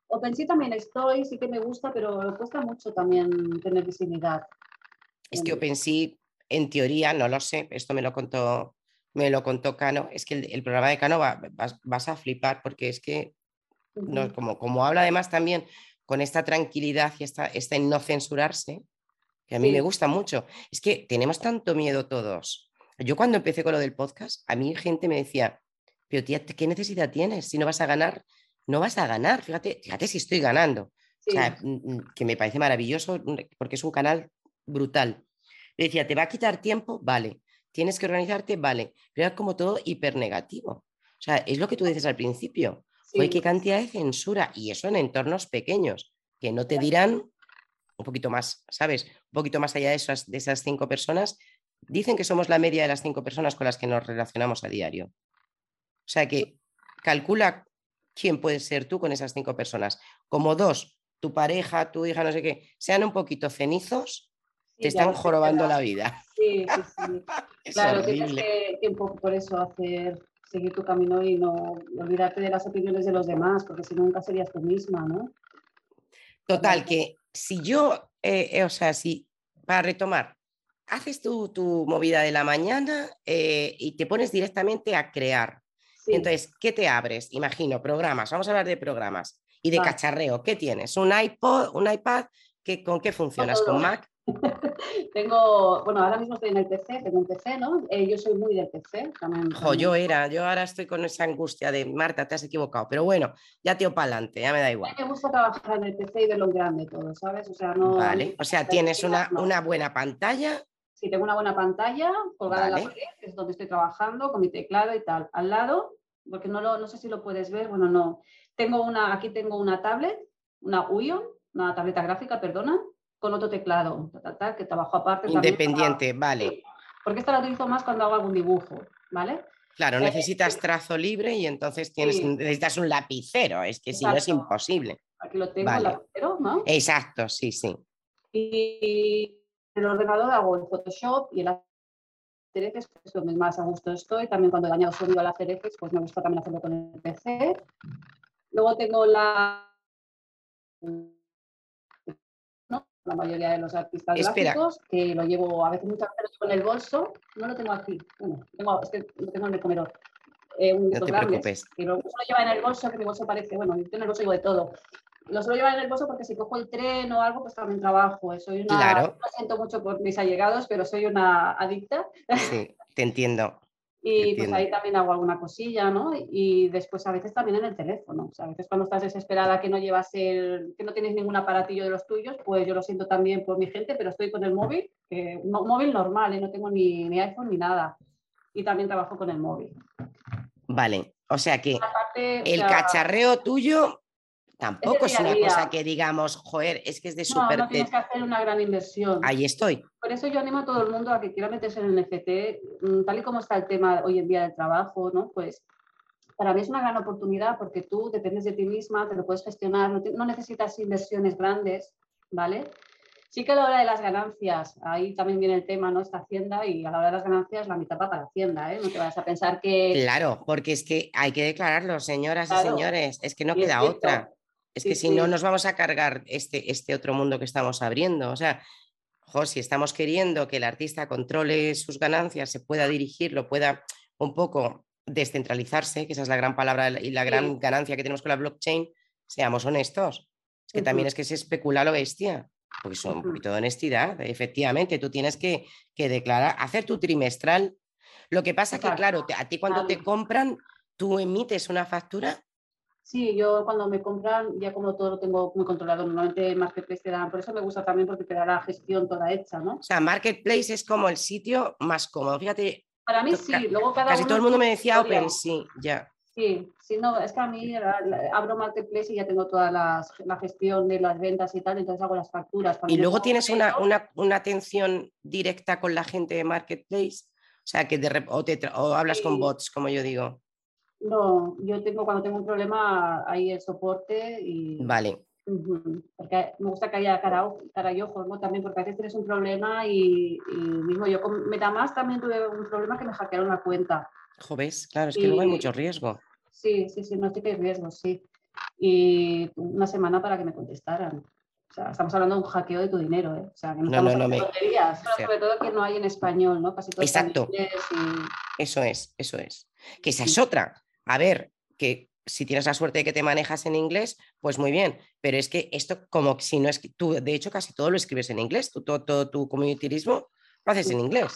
OpenSea también estoy, sí que me gusta, pero cuesta mucho también tener visibilidad. Es que OpenSea, en teoría, no lo sé, esto me lo contó, me lo contó Cano, es que el, programa de Cano vas, a flipar porque es que, no, como, como habla además también con esta tranquilidad y esta, esta no censurarse, que a mí me gusta mucho, es que tenemos tanto miedo todos. Yo cuando empecé con lo del podcast, a mí gente me decía, pero tía, ¿qué necesidad tienes? Si no vas a ganar no vas a ganar. Fíjate, fíjate si estoy ganando. O sea, mm, mm, que me parece maravilloso porque es un canal brutal. Le decía, ¿te va a quitar tiempo? Vale. ¿Tienes que organizarte? Vale. Pero es como todo hiper negativo. O sea, es lo que tú dices al principio. Sí. qué cantidad de censura. Y eso en entornos pequeños, que no te dirán un poquito más, ¿sabes? Un poquito más allá de esas, de esas cinco personas. Dicen que somos la media de las cinco personas con las que nos relacionamos a diario. O sea que calcula quién puedes ser tú con esas cinco personas. Como dos, tu pareja, tu hija, no sé qué, sean un poquito cenizos, te están jorobando la vida. Sí, sí, sí. [laughs] claro, tienes que, un poco por eso hacer, seguir tu camino y no olvidarte de las opiniones de los demás, porque si no, nunca serías tú misma, ¿no? Total, que si yo, eh, eh, o sea, si, para retomar, haces tu, tu movida de la mañana eh, y te pones directamente a crear, entonces, ¿qué te abres? Imagino, programas, vamos a hablar de programas y de cacharreo. ¿Qué tienes? ¿Un iPod, un iPad? ¿Qué, ¿Con qué funcionas? ¿Con Mac? [laughs] tengo, bueno, ahora mismo estoy en el PC, tengo un PC, ¿no? Eh, yo soy muy del PC. También, yo era, yo ahora estoy con esa angustia de Marta, te has equivocado, pero bueno, ya te para adelante, ya me da igual. me gusta trabajar en el PC y verlo grande todo, ¿sabes? O sea, no. Vale, o sea, tienes una, una buena pantalla Sí, tengo una buena pantalla colgada en la pared, que es donde estoy trabajando, con mi teclado y tal. Al lado, porque no, lo, no sé si lo puedes ver, bueno, no. Tengo una, aquí tengo una tablet, una Uion, una tableta gráfica, perdona, con otro teclado, que trabajo aparte. Independiente, vale. Porque esta la utilizo más cuando hago algún dibujo, ¿vale? Claro, eh, necesitas trazo libre y entonces tienes, necesitas un lapicero, es que si no es imposible. Aquí lo tengo, el lapicero, ¿no? Exacto, sí, sí. Y el ordenador hago el Photoshop y el After pues es donde más a gusto estoy. También cuando he añado sonido al After Effects, pues me gusta también hacerlo con el PC. Luego tengo la... La mayoría de los artistas gráficos, que lo llevo a veces muchas veces con el bolso. No lo tengo aquí. Bueno, tengo, es que lo tengo en el comedor. Eh, no te preocupes. Que lo lleva en el bolso, que mi bolso parece, bueno, yo en el bolso llevo de todo lo suelo llevar en el bolso porque si cojo el tren o algo, pues también trabajo. Soy una, claro. Lo siento mucho por mis allegados, pero soy una adicta. Sí, te entiendo. Y pues ahí también hago alguna cosilla, ¿no? Y después a veces también en el teléfono. O sea, a veces cuando estás desesperada que no llevas el, que no tienes ningún aparatillo de los tuyos, pues yo lo siento también por mi gente, pero estoy con el móvil, que, móvil normal, ¿eh? no tengo ni, ni iPhone ni nada. Y también trabajo con el móvil. Vale, o sea que el cacharreo tuyo Tampoco es, una cosa que digamos, joder, es que es de súper. No, no tienes que hacer una gran inversión. Ahí estoy. Por eso yo animo a todo el mundo a que quiera meterse en el NFT, mm, tal y como está el tema hoy en día del trabajo, ¿no? Pues para mí es una gran oportunidad porque tú dependes de ti misma, te lo puedes gestionar, no, necesitas inversiones grandes, ¿vale? Sí que a la hora de las ganancias, ahí también viene el tema, ¿no? Esta Hacienda y a la hora de las ganancias la mitad para la Hacienda, ¿eh? No te vayas a pensar que... Claro, porque es que hay que declararlo, señoras y señores, es que no queda otra. Es que si no nos vamos a cargar este, este otro mundo que estamos abriendo. O sea, si estamos queriendo que el artista controle sus ganancias, se pueda dirigir, lo pueda un poco descentralizarse, que esa es la gran palabra y la gran ganancia que tenemos con la blockchain, seamos honestos. Es que también es que se especula lo bestia, porque es un poquito de honestidad. Efectivamente, tú tienes que, que declarar, hacer tu trimestral. Lo que pasa es que, claro, a ti cuando te compran, tú emites una factura Sí, yo cuando me compran, ya como todo lo tengo muy controlado, normalmente Marketplace te dan, por eso me gusta también porque te da la gestión toda hecha, ¿no? O sea, Marketplace es como el sitio más cómodo, fíjate. Para mí sí, luego cada Casi todo el mundo me decía Open, sí, ya. Sí, sí, no, es que a mí abro Marketplace y ya tengo toda la gestión de las ventas y tal, entonces hago las facturas. y luego tienes una, una, atención directa con la gente de Marketplace, o sea, que de, o, o hablas con bots, como yo digo. No, yo tengo cuando tengo un problema ahí el soporte y... Vale. Porque me gusta que haya cara, cara y ojos, ¿no? También porque a veces tienes un problema y, mismo yo con Metamask también tuve un problema que me hackearon la cuenta. Joves, claro, es que luego hay mucho riesgo. Sí, sí, sí, no sé que hay riesgo, sí. Y una semana para que me contestaran. O sea, estamos hablando de un hackeo de tu dinero, ¿eh? O sea, que no, estamos no, no, tonterías. Sobre todo que no hay en español, ¿no? Casi todo Exacto. Eso es, eso es. Que esa es otra. A ver, que si tienes la suerte de que te manejas en inglés, pues muy bien, pero es que esto como si no es que tú, de hecho casi todo lo escribes en inglés, tú, todo, todo tu comunitarismo lo haces en inglés.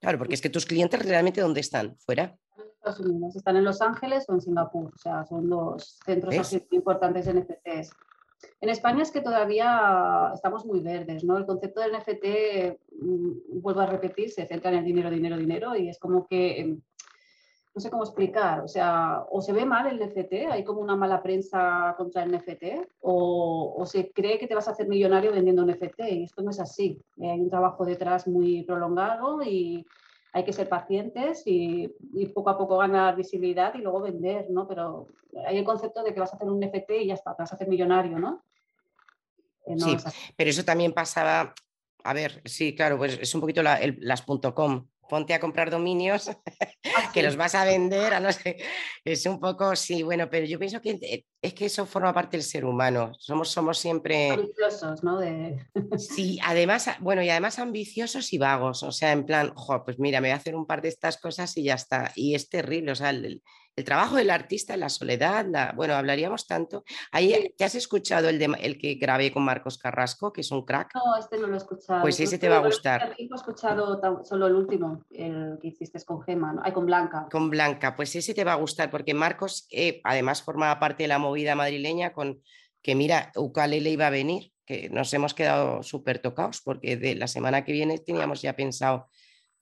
Claro, porque es que tus clientes realmente ¿dónde están? ¿Fuera? Estados Unidos, están en Los Ángeles o en Singapur, o sea, son dos centros así importantes en NFTs. En España es que todavía estamos muy verdes, ¿no? El concepto del NFT, mm, vuelvo a repetir, se centra en el dinero, dinero, dinero y es como que em, no sé cómo explicar, o sea, o se ve mal el NFT, hay como una mala prensa contra el NFT, o, se cree que te vas a hacer millonario vendiendo NFT, y esto no es así. Hay un trabajo detrás muy prolongado y hay que ser pacientes y, poco a poco ganar visibilidad y luego vender, ¿no? Pero hay el concepto de que vas a hacer un NFT y ya está, te vas a hacer millonario, ¿no? Eh, sí, pero eso también pasaba, a ver, sí, claro, pues es un poquito las .com, ponte a comprar dominios [laughs] [laughs] que los vas a vender, a no sé, es un poco, sí, bueno, pero yo pienso que es que eso forma parte del ser humano, somos, somos siempre... Ambiciosos, ¿no? [laughs] Sí, además, bueno, y además ambiciosos y vagos, o sea, en plan, pues mira, me voy a hacer un par de estas cosas y ya está, y es terrible, o sea, el, el trabajo del artista, la soledad, la, bueno, hablaríamos tanto. Ahí, ¿Te has escuchado el, de, el que grabé con Marcos Carrasco, que es un crack? No, este no lo he escuchado. Pues ese te va a gustar. He escuchado solo el último, el que hiciste con Gema, ¿no? con Blanca. Con Blanca, pues ese te va a gustar, porque Marcos eh, además formaba parte de la movida madrileña con que mira, Ucalele iba a venir, que nos hemos quedado súper tocados, porque de la semana que viene teníamos ya pensado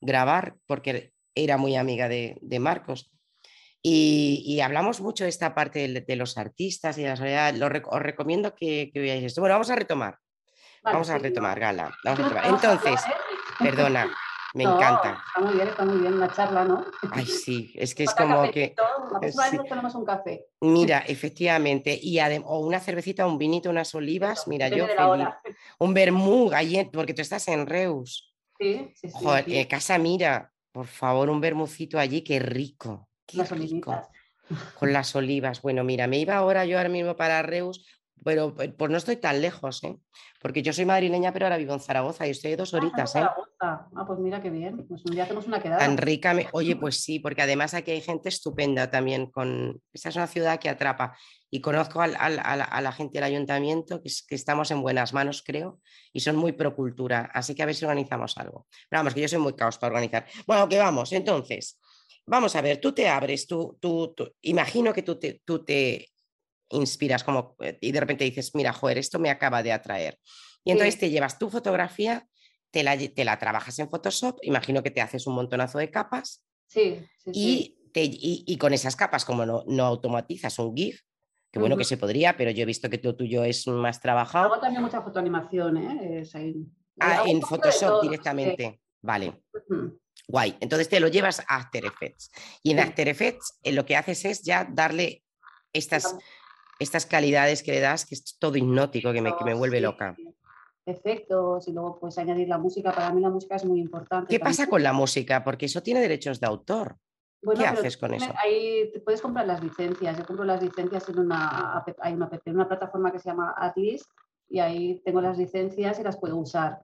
grabar, porque era muy amiga de, de Marcos. Y, hablamos mucho de esta parte de, los artistas y de la soledad. os recomiendo que, veáis esto. Bueno, vamos a retomar. vamos a retomar, [laughs] Gala. Entonces, perdona, me encanta. Está muy bien, está muy bien la charla, ¿no? Ay, sí, es que es como que. Sí. tenemos un café. Mira, efectivamente, y o una cervecita, un vinito, unas olivas, mira, yo feliz. Un vermú, gallet, porque tú estás en Reus. Sí, sí, sí. Joder, eh, casa Mira, por favor, un vermucito allí, qué rico las olivitas. Con las olivas. Bueno, mira, me iba ahora yo ahora mismo para Reus, pero pues no estoy tan lejos, ¿eh? porque yo soy madrileña, pero ahora vivo en Zaragoza y estoy dos ah, horitas. ¿eh? Ah, pues mira qué bien, pues un día hacemos una quedada. Tan rica, [laughs] oye, pues sí, porque además aquí hay gente estupenda también, con... esta es una ciudad que atrapa y conozco a, la, gente del ayuntamiento, que, que, estamos en buenas manos, creo, y son muy pro cultura, así que a ver si organizamos algo. Pero vamos, que yo soy muy caos para organizar. Bueno, que vamos, entonces, Vamos a ver, tú te abres, tú, tú, imagino que tú te, tú te inspiras como eh, y de repente dices, mira, joder, esto me acaba de atraer. Y entonces te llevas tu fotografía, te la, te la, trabajas en Photoshop, imagino que te haces un montonazo de capas. Sí, y, Te, y, con esas capas, como no, no automatizas un GIF, que bueno que se podría, pero yo he visto que tú tuyo es más trabajado. Hago también mucha fotoanimación, ¿eh? Ah, en Photoshop directamente. Vale. Guay. Entonces te lo llevas a After Effects. Y en After Effects eh, lo que haces es ya darle estas, estas calidades que le das, que es todo hipnótico, que me, que me vuelve loca. Efectos y luego pues añadir la música. Para mí la música es muy importante. ¿Qué pasa con la música? Porque eso tiene derechos de autor. ¿Qué haces con eso? Ahí puedes comprar las licencias. Yo compro las licencias en una, hay una, una plataforma que se llama Atlas y ahí tengo las licencias y las puedo usar.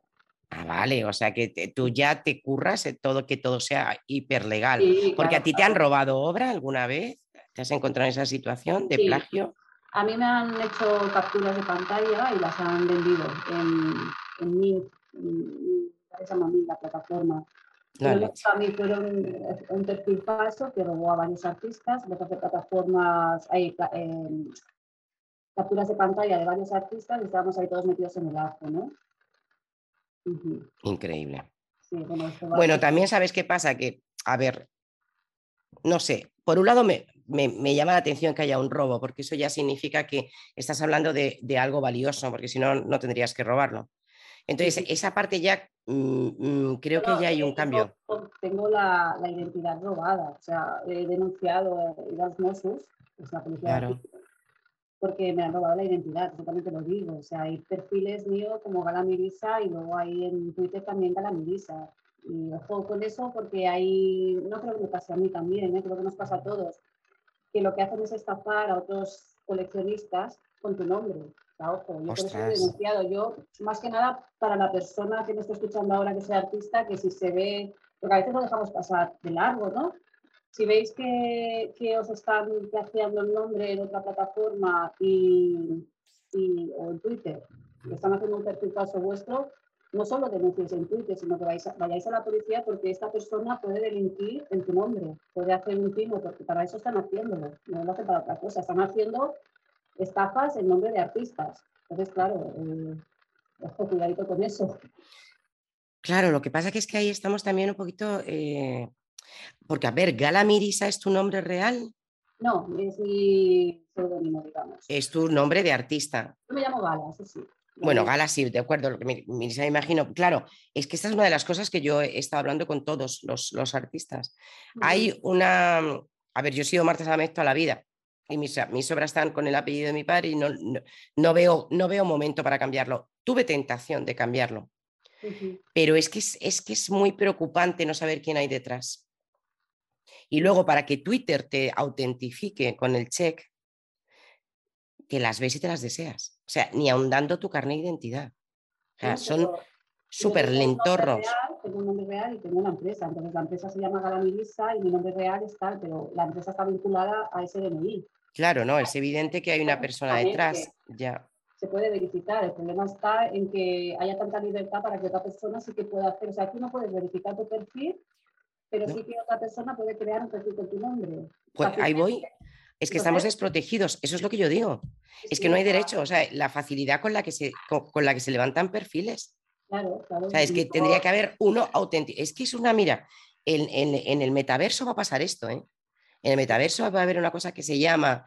Ah, vale, o sea que tú ya te curras todo, que todo sea hiperlegal. Porque a ti te han robado obra alguna vez. ¿Te has encontrado en esa situación de plagio? A mí me han hecho capturas de pantalla y las han vendido en, en Mint, en, la plataforma. a mí fueron eh, un perfil falso que robó a varios artistas. Otras plataformas, hay em, capturas de pantalla de varios artistas y estábamos ahí todos metidos en el arco, ¿no? Increíble. bueno, también sabes qué pasa, que, a ver, no sé, por un lado me, me, llama la atención que haya un robo, porque eso ya significa que estás hablando de, algo valioso, porque si no, no tendrías que robarlo. Entonces, esa parte ya mm, mm, creo que ya hay un cambio. Tengo la, identidad robada, o sea, he denunciado a Mossos, es la policía porque me han robado la identidad, totalmente lo digo. O sea, hay perfiles míos como Gala Mirisa y luego hay en Twitter también Gala Mirisa. Y ojo con eso porque hay, no creo que me pase a mí también, ¿eh? creo que nos pasa a todos, que lo que hacen es estafar a otros coleccionistas con tu nombre. O sea, ojo, yo por eso he denunciado. Yo, más que nada, para la persona que me está escuchando ahora que sea artista, que si se ve, porque a veces lo dejamos pasar de largo, ¿no? Si veis que, que os están haciendo el nombre en otra plataforma y, o en Twitter, y están haciendo un perfil falso vuestro, no solo denuncies en Twitter, sino que vayáis a la policía porque esta persona puede delinquir en tu nombre, puede hacer un timo, porque para eso están haciéndolo, no lo hacen para otra cosa, están haciendo estafas en nombre de artistas. Entonces, claro, eh, ojo, cuidadito con eso. Claro, lo que pasa que es que ahí estamos también un poquito, eh, porque a ver, Gala Mirisa es tu nombre real. No, es mi pseudónimo, digamos. Es tu nombre de artista. Yo me llamo Gala, eso sí. Bueno, Gala sí, de acuerdo, lo que me, me, imagino. Claro, es que esta es una de las cosas que yo he estado hablando con todos los, artistas. Hay una, a ver, yo he sido Marta Samet toda la vida y mis, mis, obras están con el apellido de mi padre y no, no, veo, no veo momento para cambiarlo. Tuve tentación de cambiarlo, pero es que es, que es muy preocupante no saber quién hay detrás. Y luego para que Twitter te autentifique con el check, que las ves y te las deseas. O sea, ni ahondando tu carne de identidad. O sea, son súper lentorros. Tengo un nombre real y tengo una empresa. Entonces la empresa se llama Galamilisa y mi nombre real es tal, pero la empresa está vinculada a ese DNI. Claro, no, es evidente que hay una persona detrás. Ya. Se puede verificar. El problema está en que haya tanta libertad para que otra persona sí que pueda hacer. O sea, tú no puedes verificar tu perfil, pero sí que otra persona puede crear un perfil con tu nombre. Pues ahí voy. Es que estamos desprotegidos, eso es lo que yo digo. Es que no hay derecho, o sea, la facilidad con la que se, con, la que se levantan perfiles. Claro, claro. O sea, es que tendría que haber uno auténtico. Es que es una, mira, en, el metaverso va a pasar esto, ¿eh? En el metaverso va a haber una cosa que se llama,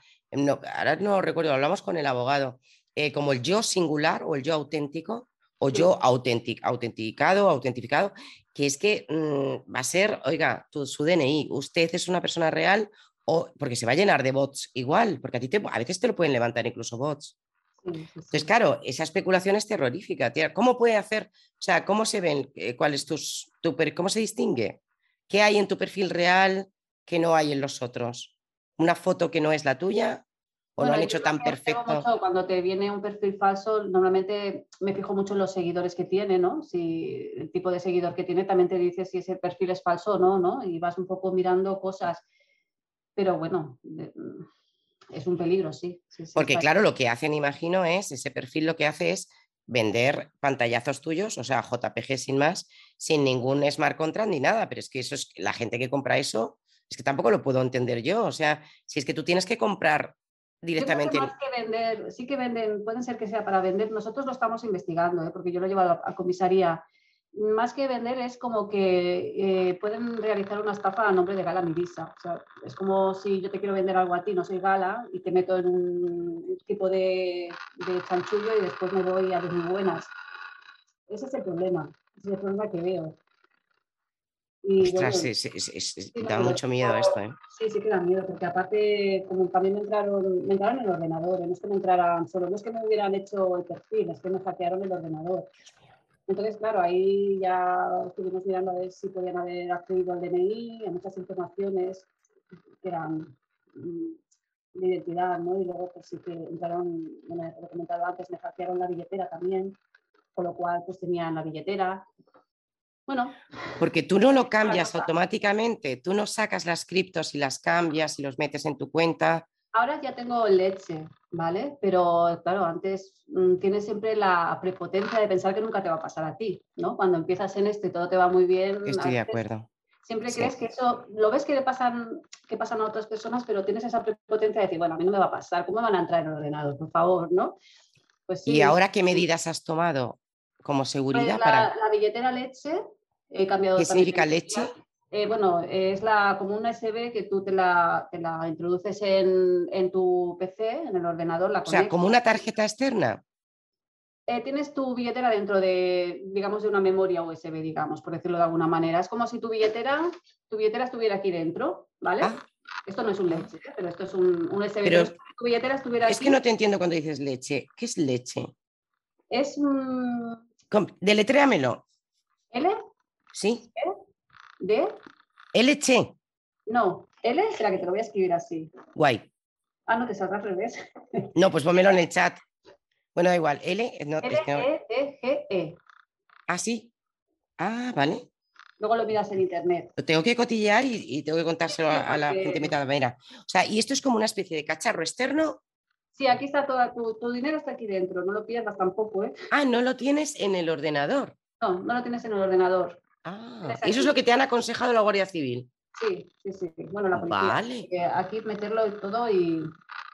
ahora no recuerdo, hablamos con el abogado, eh, como el yo singular o el yo auténtico, o yo autenticado, autentificado, que es que mm, va a ser, oiga, su DNI, usted es una persona real o porque se va a llenar de bots igual, porque a ti te, a veces te lo pueden levantar incluso bots. Entonces, claro, esa especulación es terrorífica. ¿Cómo puede hacer? O sea, ¿cómo se ven? Eh, ¿Cuál es tus, tu, cómo se distingue? ¿Qué hay en tu perfil real que no hay en los otros? ¿Una foto que no es la tuya? ¿O lo han hecho tan perfecto? cuando te viene un perfil falso, normalmente me fijo mucho en los seguidores que tiene, ¿no? Si el tipo de seguidor que tiene también te dice si ese perfil es falso o no, ¿no? Y vas un poco mirando cosas pero bueno, mm, es un peligro, sí. Porque claro, lo que hacen, imagino, es, ese perfil lo que hace es vender pantallazos tuyos, o sea, JPG sin más, sin ningún smart contract ni nada, pero es que eso es la gente que compra eso, es que tampoco lo puedo entender yo, o sea, si es que tú tienes que comprar directamente. más que vender, sí que venden, pueden ser que sea para vender, nosotros lo estamos investigando, ¿eh? porque yo lo he llevado a comisaría más que vender es como que eh, pueden realizar una estafa a nombre de Gala Mirisa. O sea, es como si yo te quiero vender algo a ti, no soy Gala, y te meto en un tipo de, de chanchullo y después me voy a muy buenas. Ese es el problema, ese es el problema que veo. Y, sí, da mucho miedo esto. ¿eh? Sí, sí que da miedo, porque aparte, como también me entraron, me entraron en el ordenador, no es que me entraran solo, no es que me hubieran hecho el perfil, es que me hackearon el ordenador. Entonces, claro, ahí ya estuvimos mirando a ver si podían haber accedido al DNI, a muchas informaciones que eran mm, de identidad, ¿no? Y luego, pues sí que entraron, como he comentado antes, me hackearon la billetera también, con lo cual, pues tenían la billetera. Bueno. Porque tú no lo cambias automáticamente, tú no sacas las criptos y las cambias y los metes en tu cuenta. Ahora ya tengo leche, ¿vale? Pero claro, antes mm, tienes siempre la prepotencia de pensar que nunca te va a pasar a ti, ¿no? Cuando empiezas en esto y todo te va muy bien. Estoy de acuerdo. Siempre crees que eso, lo ves que le pasan, que pasan a otras personas, pero tienes esa prepotencia de decir, bueno, a mí no me va a pasar, ¿cómo van a entrar en el ordenador? Por favor, ¿no? Pues ¿Y ahora qué medidas has tomado como seguridad pues para...? La billetera leche, he cambiado... ¿Qué significa leche? Eh, bueno, es la, como una USB que tú te la, te la introduces en, en, tu PC, en el ordenador. La o sea, como una tarjeta externa. Eh, tienes tu billetera dentro de, digamos, de una memoria USB, digamos, por decirlo de alguna manera. Es como si tu billetera, tu billetera estuviera aquí dentro, ¿vale? Ah. Esto no es un leche, ¿eh? pero esto es un, USB. Pero tu billetera estuviera es que no te entiendo cuando dices leche. ¿Qué es leche? Es un... Deletréamelo. ¿L? Sí. ¿De? ¿LC? No, L, espera que te lo voy a escribir así. Guay. Ah, no, te saldrá al revés. [laughs] No, pues pónmelo en el chat. Bueno, da igual. L, no, L -E -E -G -E. Ah, sí. Ah, vale. Luego lo miras en internet. Lo tengo que cotillear y, tengo que contárselo a, la gente metadamera. O sea, y esto es como una especie de cacharro externo. Sí, aquí está todo, tu, tu, dinero está aquí dentro, no lo pierdas tampoco, ¿eh? Ah, no lo tienes en el ordenador. No, no lo tienes en el ordenador. Ah, eso es lo que te han aconsejado la Guardia Civil. Sí, sí, sí. Bueno, la policía. Vale. Aquí meterlo todo y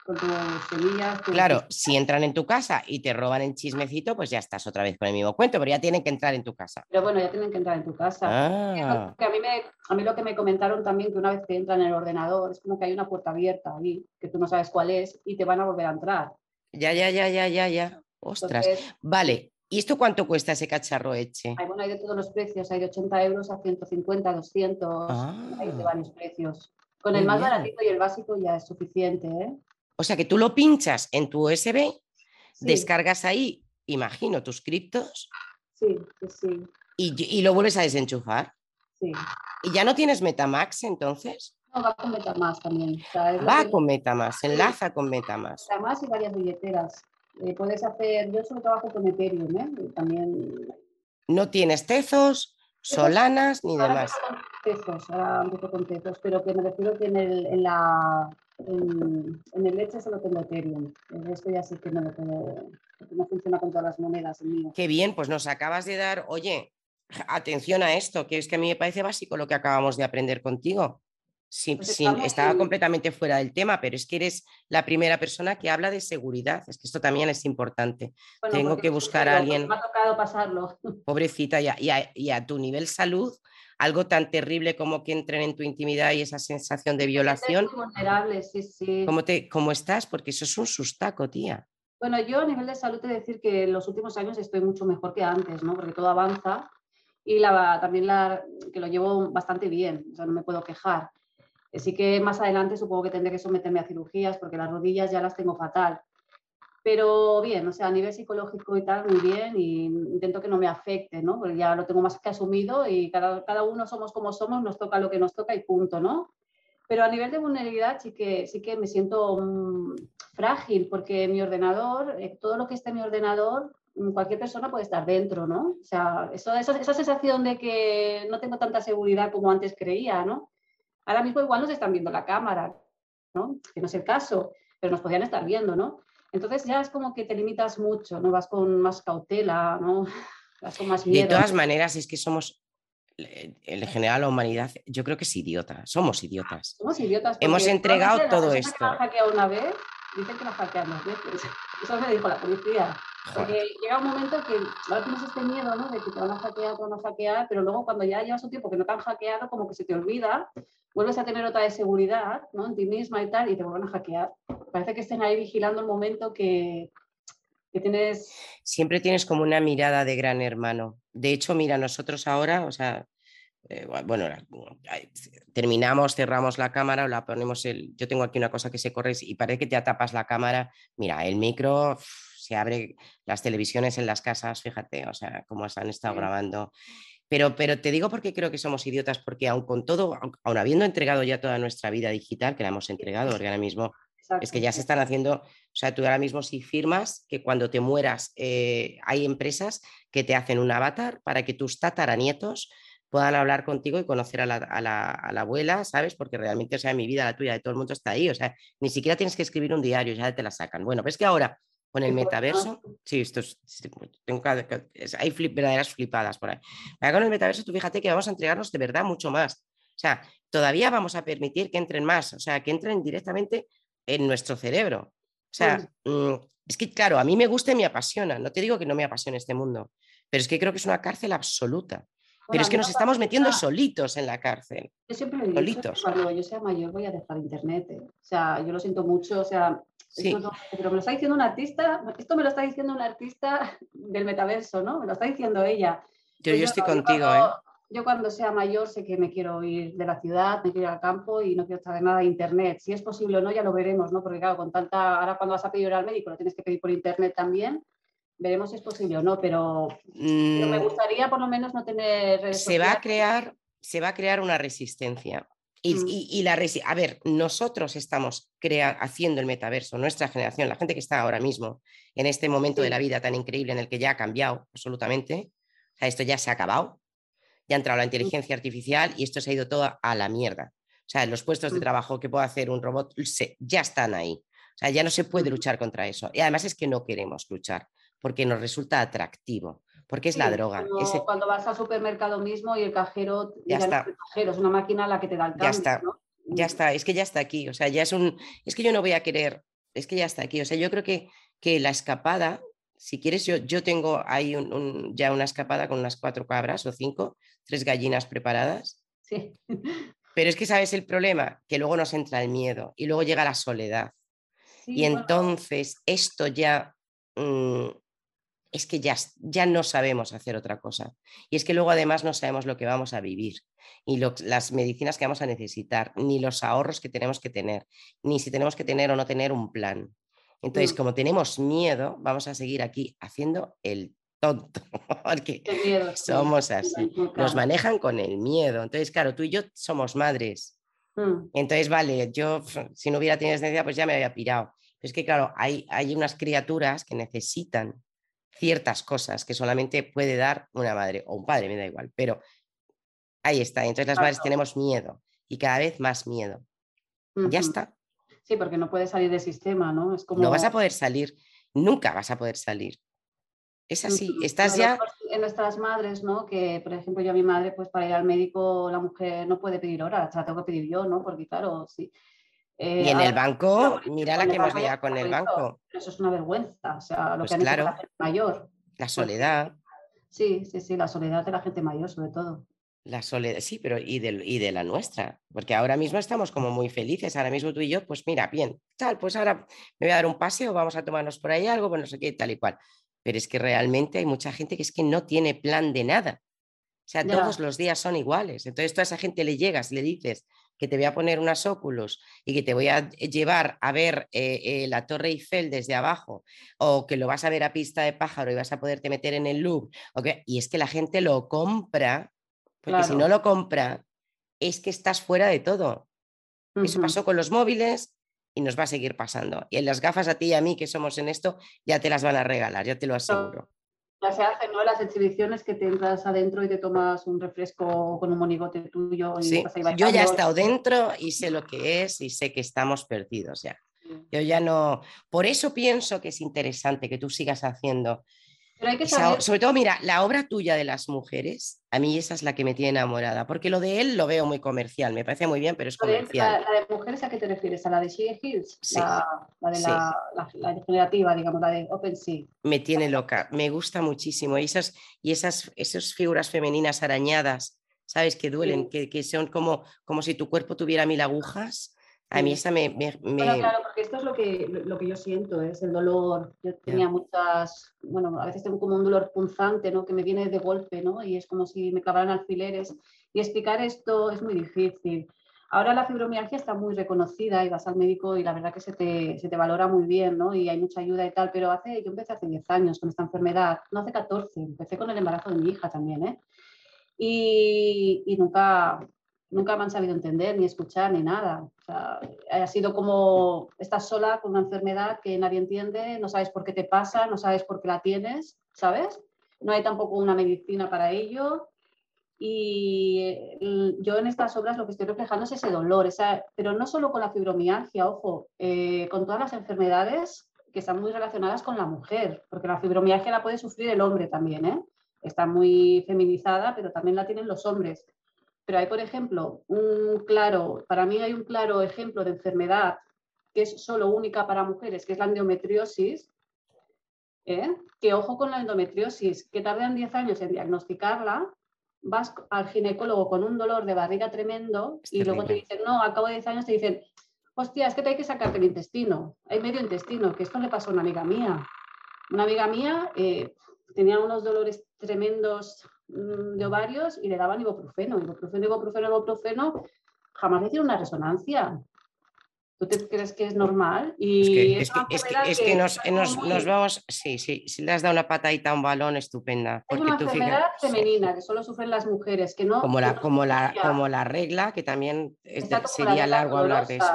con tus semillas. Claro, si entran en tu casa y te roban el chismecito, pues ya estás otra vez con el mismo cuento, pero ya tienen que entrar en tu casa. Pero bueno, ya tienen que entrar en tu casa. Ah. a, mí me, a mí lo que me comentaron también que una vez que entran en el ordenador es como que hay una puerta abierta ahí, que tú no sabes cuál es y te van a volver a entrar. Ya, ya, ya, ya, ya, ya. Ostras. vale, ¿Y esto cuánto cuesta ese cacharro Eche? Hay, bueno, hay de todos los precios, hay de 80 euros a 150, 200, hay de ah. varios precios. Con el más baratito y el básico ya es suficiente. ¿eh? O sea que tú lo pinchas en tu USB, descargas ahí, imagino, tus criptos. Sí, sí, Y, lo vuelves a desenchufar. Sí. ¿Y ya no tienes Metamax entonces? No, va con Metamax también. va con Metamax, enlaza con Metamax. Metamax y varias billeteras. Eh, puedes hacer, yo solo trabajo con Ethereum, ¿eh? También... No tienes Tezos, Solanas ni demás. Tezos, ahora empiezo con Tezos, pero que me refiero que en el, en la, en, el leche solo tengo Ethereum. Esto ya sí que no lo puedo, no funciona con todas las monedas. El mío. Qué bien, pues nos acabas de dar, oye, atención a esto, que es que a mí me parece básico lo que acabamos de aprender contigo. Sí, pues estaba completamente fuera del tema, pero es que eres la primera persona que habla de seguridad. Es que esto también es importante. Tengo que buscar a alguien. Me ha tocado pasarlo. [laughs] Pobrecita, y a, y, a, tu nivel salud, algo tan terrible como que entren en tu intimidad y esa sensación de violación. vulnerable, sí, sí. ¿Cómo, te, ¿Cómo estás? Porque eso es un sustaco, tía. Bueno, yo a nivel de salud te decir que en los últimos años estoy mucho mejor que antes, ¿no? Porque todo avanza y la, también la, que lo llevo bastante bien, o sea, no me puedo quejar. Sí que más adelante supongo que tendré que someterme a cirugías porque las rodillas ya las tengo fatal. Pero bien, o sea, a nivel psicológico y tal, muy bien, y intento que no me afecte, ¿no? Porque ya lo tengo más que asumido y cada, cada uno somos como somos, nos toca lo que nos toca y punto, ¿no? Pero a nivel de vulnerabilidad sí que, sí que me siento mm, frágil porque mi ordenador, eh, todo lo que esté en mi ordenador, mm, cualquier persona puede estar dentro, ¿no? O sea, eso, esa sensación de que no tengo tanta seguridad como antes creía, ¿no? Ahora mismo igual nos están viendo la cámara, ¿no? Que no es el caso, pero nos podían estar viendo, ¿no? Entonces ya es como que te limitas mucho, ¿no? Vas con más cautela, ¿no? [laughs] Vas con más miedo. De todas maneras, es que somos, en general la humanidad, yo creo que es idiota, somos idiotas. Somos idiotas. Hemos entregado todo esto. Una vez, dicen que nos hackean dos veces. Eso me dijo la policía. Porque llega un momento que ahora tienes este miedo, ¿no? De que te van a hackear, te van a hackear, pero luego cuando ya llevas un tiempo que no te han hackeado, como que se te olvida vuelves a tener otra de seguridad ¿no? en ti misma y tal, y te vuelven a hackear. Parece que estén ahí vigilando el momento que, que tienes... Siempre tienes como una mirada de gran hermano. De hecho, mira, nosotros ahora, o sea, eh, bueno, terminamos, cerramos la cámara, la ponemos el. Yo tengo aquí una cosa que se corre y parece que te tapas la cámara. Mira, el micro se abre, las televisiones en las casas, fíjate, o sea, cómo se han estado grabando. Pero, pero te digo porque creo que somos idiotas, porque aun con todo, aun, habiendo entregado ya toda nuestra vida digital, que la hemos entregado, porque ahora mismo es que ya se están haciendo, o sea, tú ahora mismo si firmas que cuando te mueras eh, hay empresas que te hacen un avatar para que tus tataranietos puedan hablar contigo y conocer a la, a, la, a la, abuela, ¿sabes? Porque realmente, o sea, mi vida, la tuya, de todo el mundo está ahí, o sea, ni siquiera tienes que escribir un diario, ya te la sacan. Bueno, pues que ahora con el metaverso, sí, esto es, tengo hay verdaderas flipadas por ahí. con el metaverso, tú fíjate que vamos a entregarnos de verdad mucho más. O sea, todavía vamos a permitir que entren más, o sea, que entren directamente en nuestro cerebro. O sea, mm, es que, claro, a mí me gusta y me apasiona. No te digo que no me apasione este mundo, pero es que creo que es una cárcel absoluta. Pero es que nos estamos metiendo solitos en la cárcel. Yo siempre digo, cuando yo sea mayor voy a dejar internet. ¿eh? O sea, yo lo siento mucho, o sea, pero me lo está diciendo un artista, esto me lo está diciendo un artista del metaverso, ¿no? Me lo está diciendo ella. Yo, yo estoy contigo, ¿eh? Yo cuando sea mayor sé que me quiero ir de la ciudad, me quiero ir al campo y no quiero estar de nada de internet. Si es posible o no, ya lo veremos, ¿no? Porque claro, con tanta, ahora cuando vas a pedir al médico lo tienes que pedir por internet también. Veremos si es posible o no, pero, me mm. gustaría por lo menos no tener... Se va a crear, se va a crear una resistencia. Y, mm. y, la a ver, nosotros estamos haciendo el metaverso, nuestra generación, la gente que está ahora mismo en este momento de la vida tan increíble en el que ya ha cambiado absolutamente, o sea, esto ya se ha acabado, ya ha entrado la inteligencia artificial y esto se ha ido todo a la mierda. O sea, los puestos de mm. trabajo que puede hacer un robot ya están ahí. O sea, ya no se puede luchar contra eso. Y además es que no queremos luchar porque nos resulta atractivo, porque es la droga. Cuando, vas al supermercado mismo y el cajero, ya está. cajero, es una máquina la que te da el cambio. Ya está, ya mm. está, es que ya está aquí. O sea, ya es un, es que yo no voy a querer, es que ya está aquí. O sea, yo creo que, que la escapada si quieres, yo, yo tengo ahí ya una escapada con unas cuatro cabras o cinco, tres gallinas preparadas. Sí. [laughs] Pero es que, ¿sabes el problema? Que luego nos entra el miedo y luego llega la soledad. Y entonces esto ya mm, es que ya, ya no sabemos hacer otra cosa. Y es que luego además no sabemos lo que vamos a vivir, y las medicinas que vamos a necesitar, ni los ahorros que tenemos que tener, ni si tenemos que tener o no tener un plan. Entonces, mm. como tenemos miedo, vamos a seguir aquí haciendo el tonto, [laughs] porque somos así. Nos manejan con el miedo. Entonces, claro, tú y yo somos madres. Mm. Entonces, vale, yo si no hubiera tenido necesidad, pues ya me había pirado. Pero es que, claro, hay, hay unas criaturas que necesitan ciertas cosas que solamente puede dar una madre o un padre, me da igual, pero ahí está. Entonces las madres tenemos miedo y cada vez más miedo. Ya está. Sí, porque no puedes salir del sistema, ¿no? Es como... No vas a poder salir, nunca vas a poder salir. Es así, estás ya... En nuestras madres, ¿no? Que, por ejemplo, yo a mi madre, pues para ir al médico, la mujer no puede pedir hora, la tengo que pedir yo, ¿no? Porque claro, sí. Eh, y en el banco, mira la que hemos liado con el banco. Eso es una vergüenza, o sea, lo pues que han claro, la gente mayor. La soledad. Sí, sí, sí, la soledad de la gente mayor, sobre todo. La soledad, sí, pero y de, y de la nuestra, porque ahora mismo estamos como muy felices, ahora mismo tú y yo, pues mira, bien, tal, pues ahora me voy a dar un paseo, vamos a tomarnos por ahí algo, pues no sé qué, tal y cual. Pero es que realmente hay mucha gente que es que no tiene plan de nada. O sea, todos los días son iguales. Entonces, toda esa gente le llegas, le dices que te voy a poner unas óculos y que te voy a llevar a ver eh, eh, la Torre Eiffel desde abajo, o que lo vas a ver a pista de pájaro y vas a poderte meter en el Louvre, y es que la gente lo compra porque si no lo compra, es que estás fuera de todo. Eso pasó con los móviles y nos va a seguir pasando. Y en las gafas a ti y a mí que somos en esto, ya te las van a regalar, ya te lo aseguro. Ya se hacen ¿no? las exhibiciones que te entras adentro y te tomas un refresco con un monigote tuyo. sí, yo ya he estado dentro y sé lo que es y sé que estamos perdidos ya. Yo ya no. Por eso pienso que es interesante que tú sigas haciendo sobre todo, mira, la obra tuya de las mujeres, a mí esa es la que me tiene enamorada, porque lo de él lo veo muy comercial, me parece muy bien, pero es comercial. ¿La, de mujeres a qué te refieres? ¿A la de She Hills? La, de la, generativa, digamos, la de OpenSea. Me tiene loca, me gusta muchísimo. Y esas, y esas, esas figuras femeninas arañadas, ¿sabes? Que duelen, que, que, son como, como si tu cuerpo tuviera mil agujas. A mí esa me, claro, porque esto es lo que, lo que yo siento, es el dolor. Yo tenía muchas, bueno, a veces tengo como un dolor punzante, ¿no? Que me viene de golpe, ¿no? Y es como si me clavaran alfileres. Y explicar esto es muy difícil. Ahora la fibromialgia está muy reconocida y vas al médico y la verdad que se te, se te, valora muy bien, ¿no? Y hay mucha ayuda y tal, pero hace, yo empecé hace 10 años con esta enfermedad, no hace 14, empecé con el embarazo de mi hija también, ¿eh? Y, y nunca, nunca me han sabido entender, ni escuchar, ni nada. Ha sido como estás sola con una enfermedad que nadie entiende, no sabes por qué te pasa, no sabes por qué la tienes, ¿sabes? No hay tampoco una medicina para ello. Y yo en estas obras lo que estoy reflejando es ese dolor, esa, pero no solo con la fibromialgia, ojo, eh, con todas las enfermedades que están muy relacionadas con la mujer, porque la fibromialgia la puede sufrir el hombre también, ¿eh? Está muy feminizada, pero también la tienen los hombres pero hay, por ejemplo, un claro, para mí hay un claro ejemplo de enfermedad que es solo única para mujeres, que es la endometriosis, ¿eh? que ojo con la endometriosis, que tardan 10 años en diagnosticarla vas al ginecólogo con un dolor de barriga tremendo y luego te dicen, no, al cabo de 10 años te dicen, hostia, es que te hay que sacarte el intestino, hay medio intestino, que esto le pasó a una amiga mía. Una amiga mía eh, tenía unos dolores tremendos de ovarios y le daban ibuprofeno, ibuprofeno, ibuprofeno, ibuprofeno, jamás le hicieron una resonancia. ¿Tú te crees que es normal? Y es que, es que, es que, nos, nos, vamos, sí, sí, si le has dado una patadita a un balón, estupenda. Es una enfermedad femenina que solo sufren las mujeres, que no... Como la, como la, como la regla, que también sería largo hablar de eso.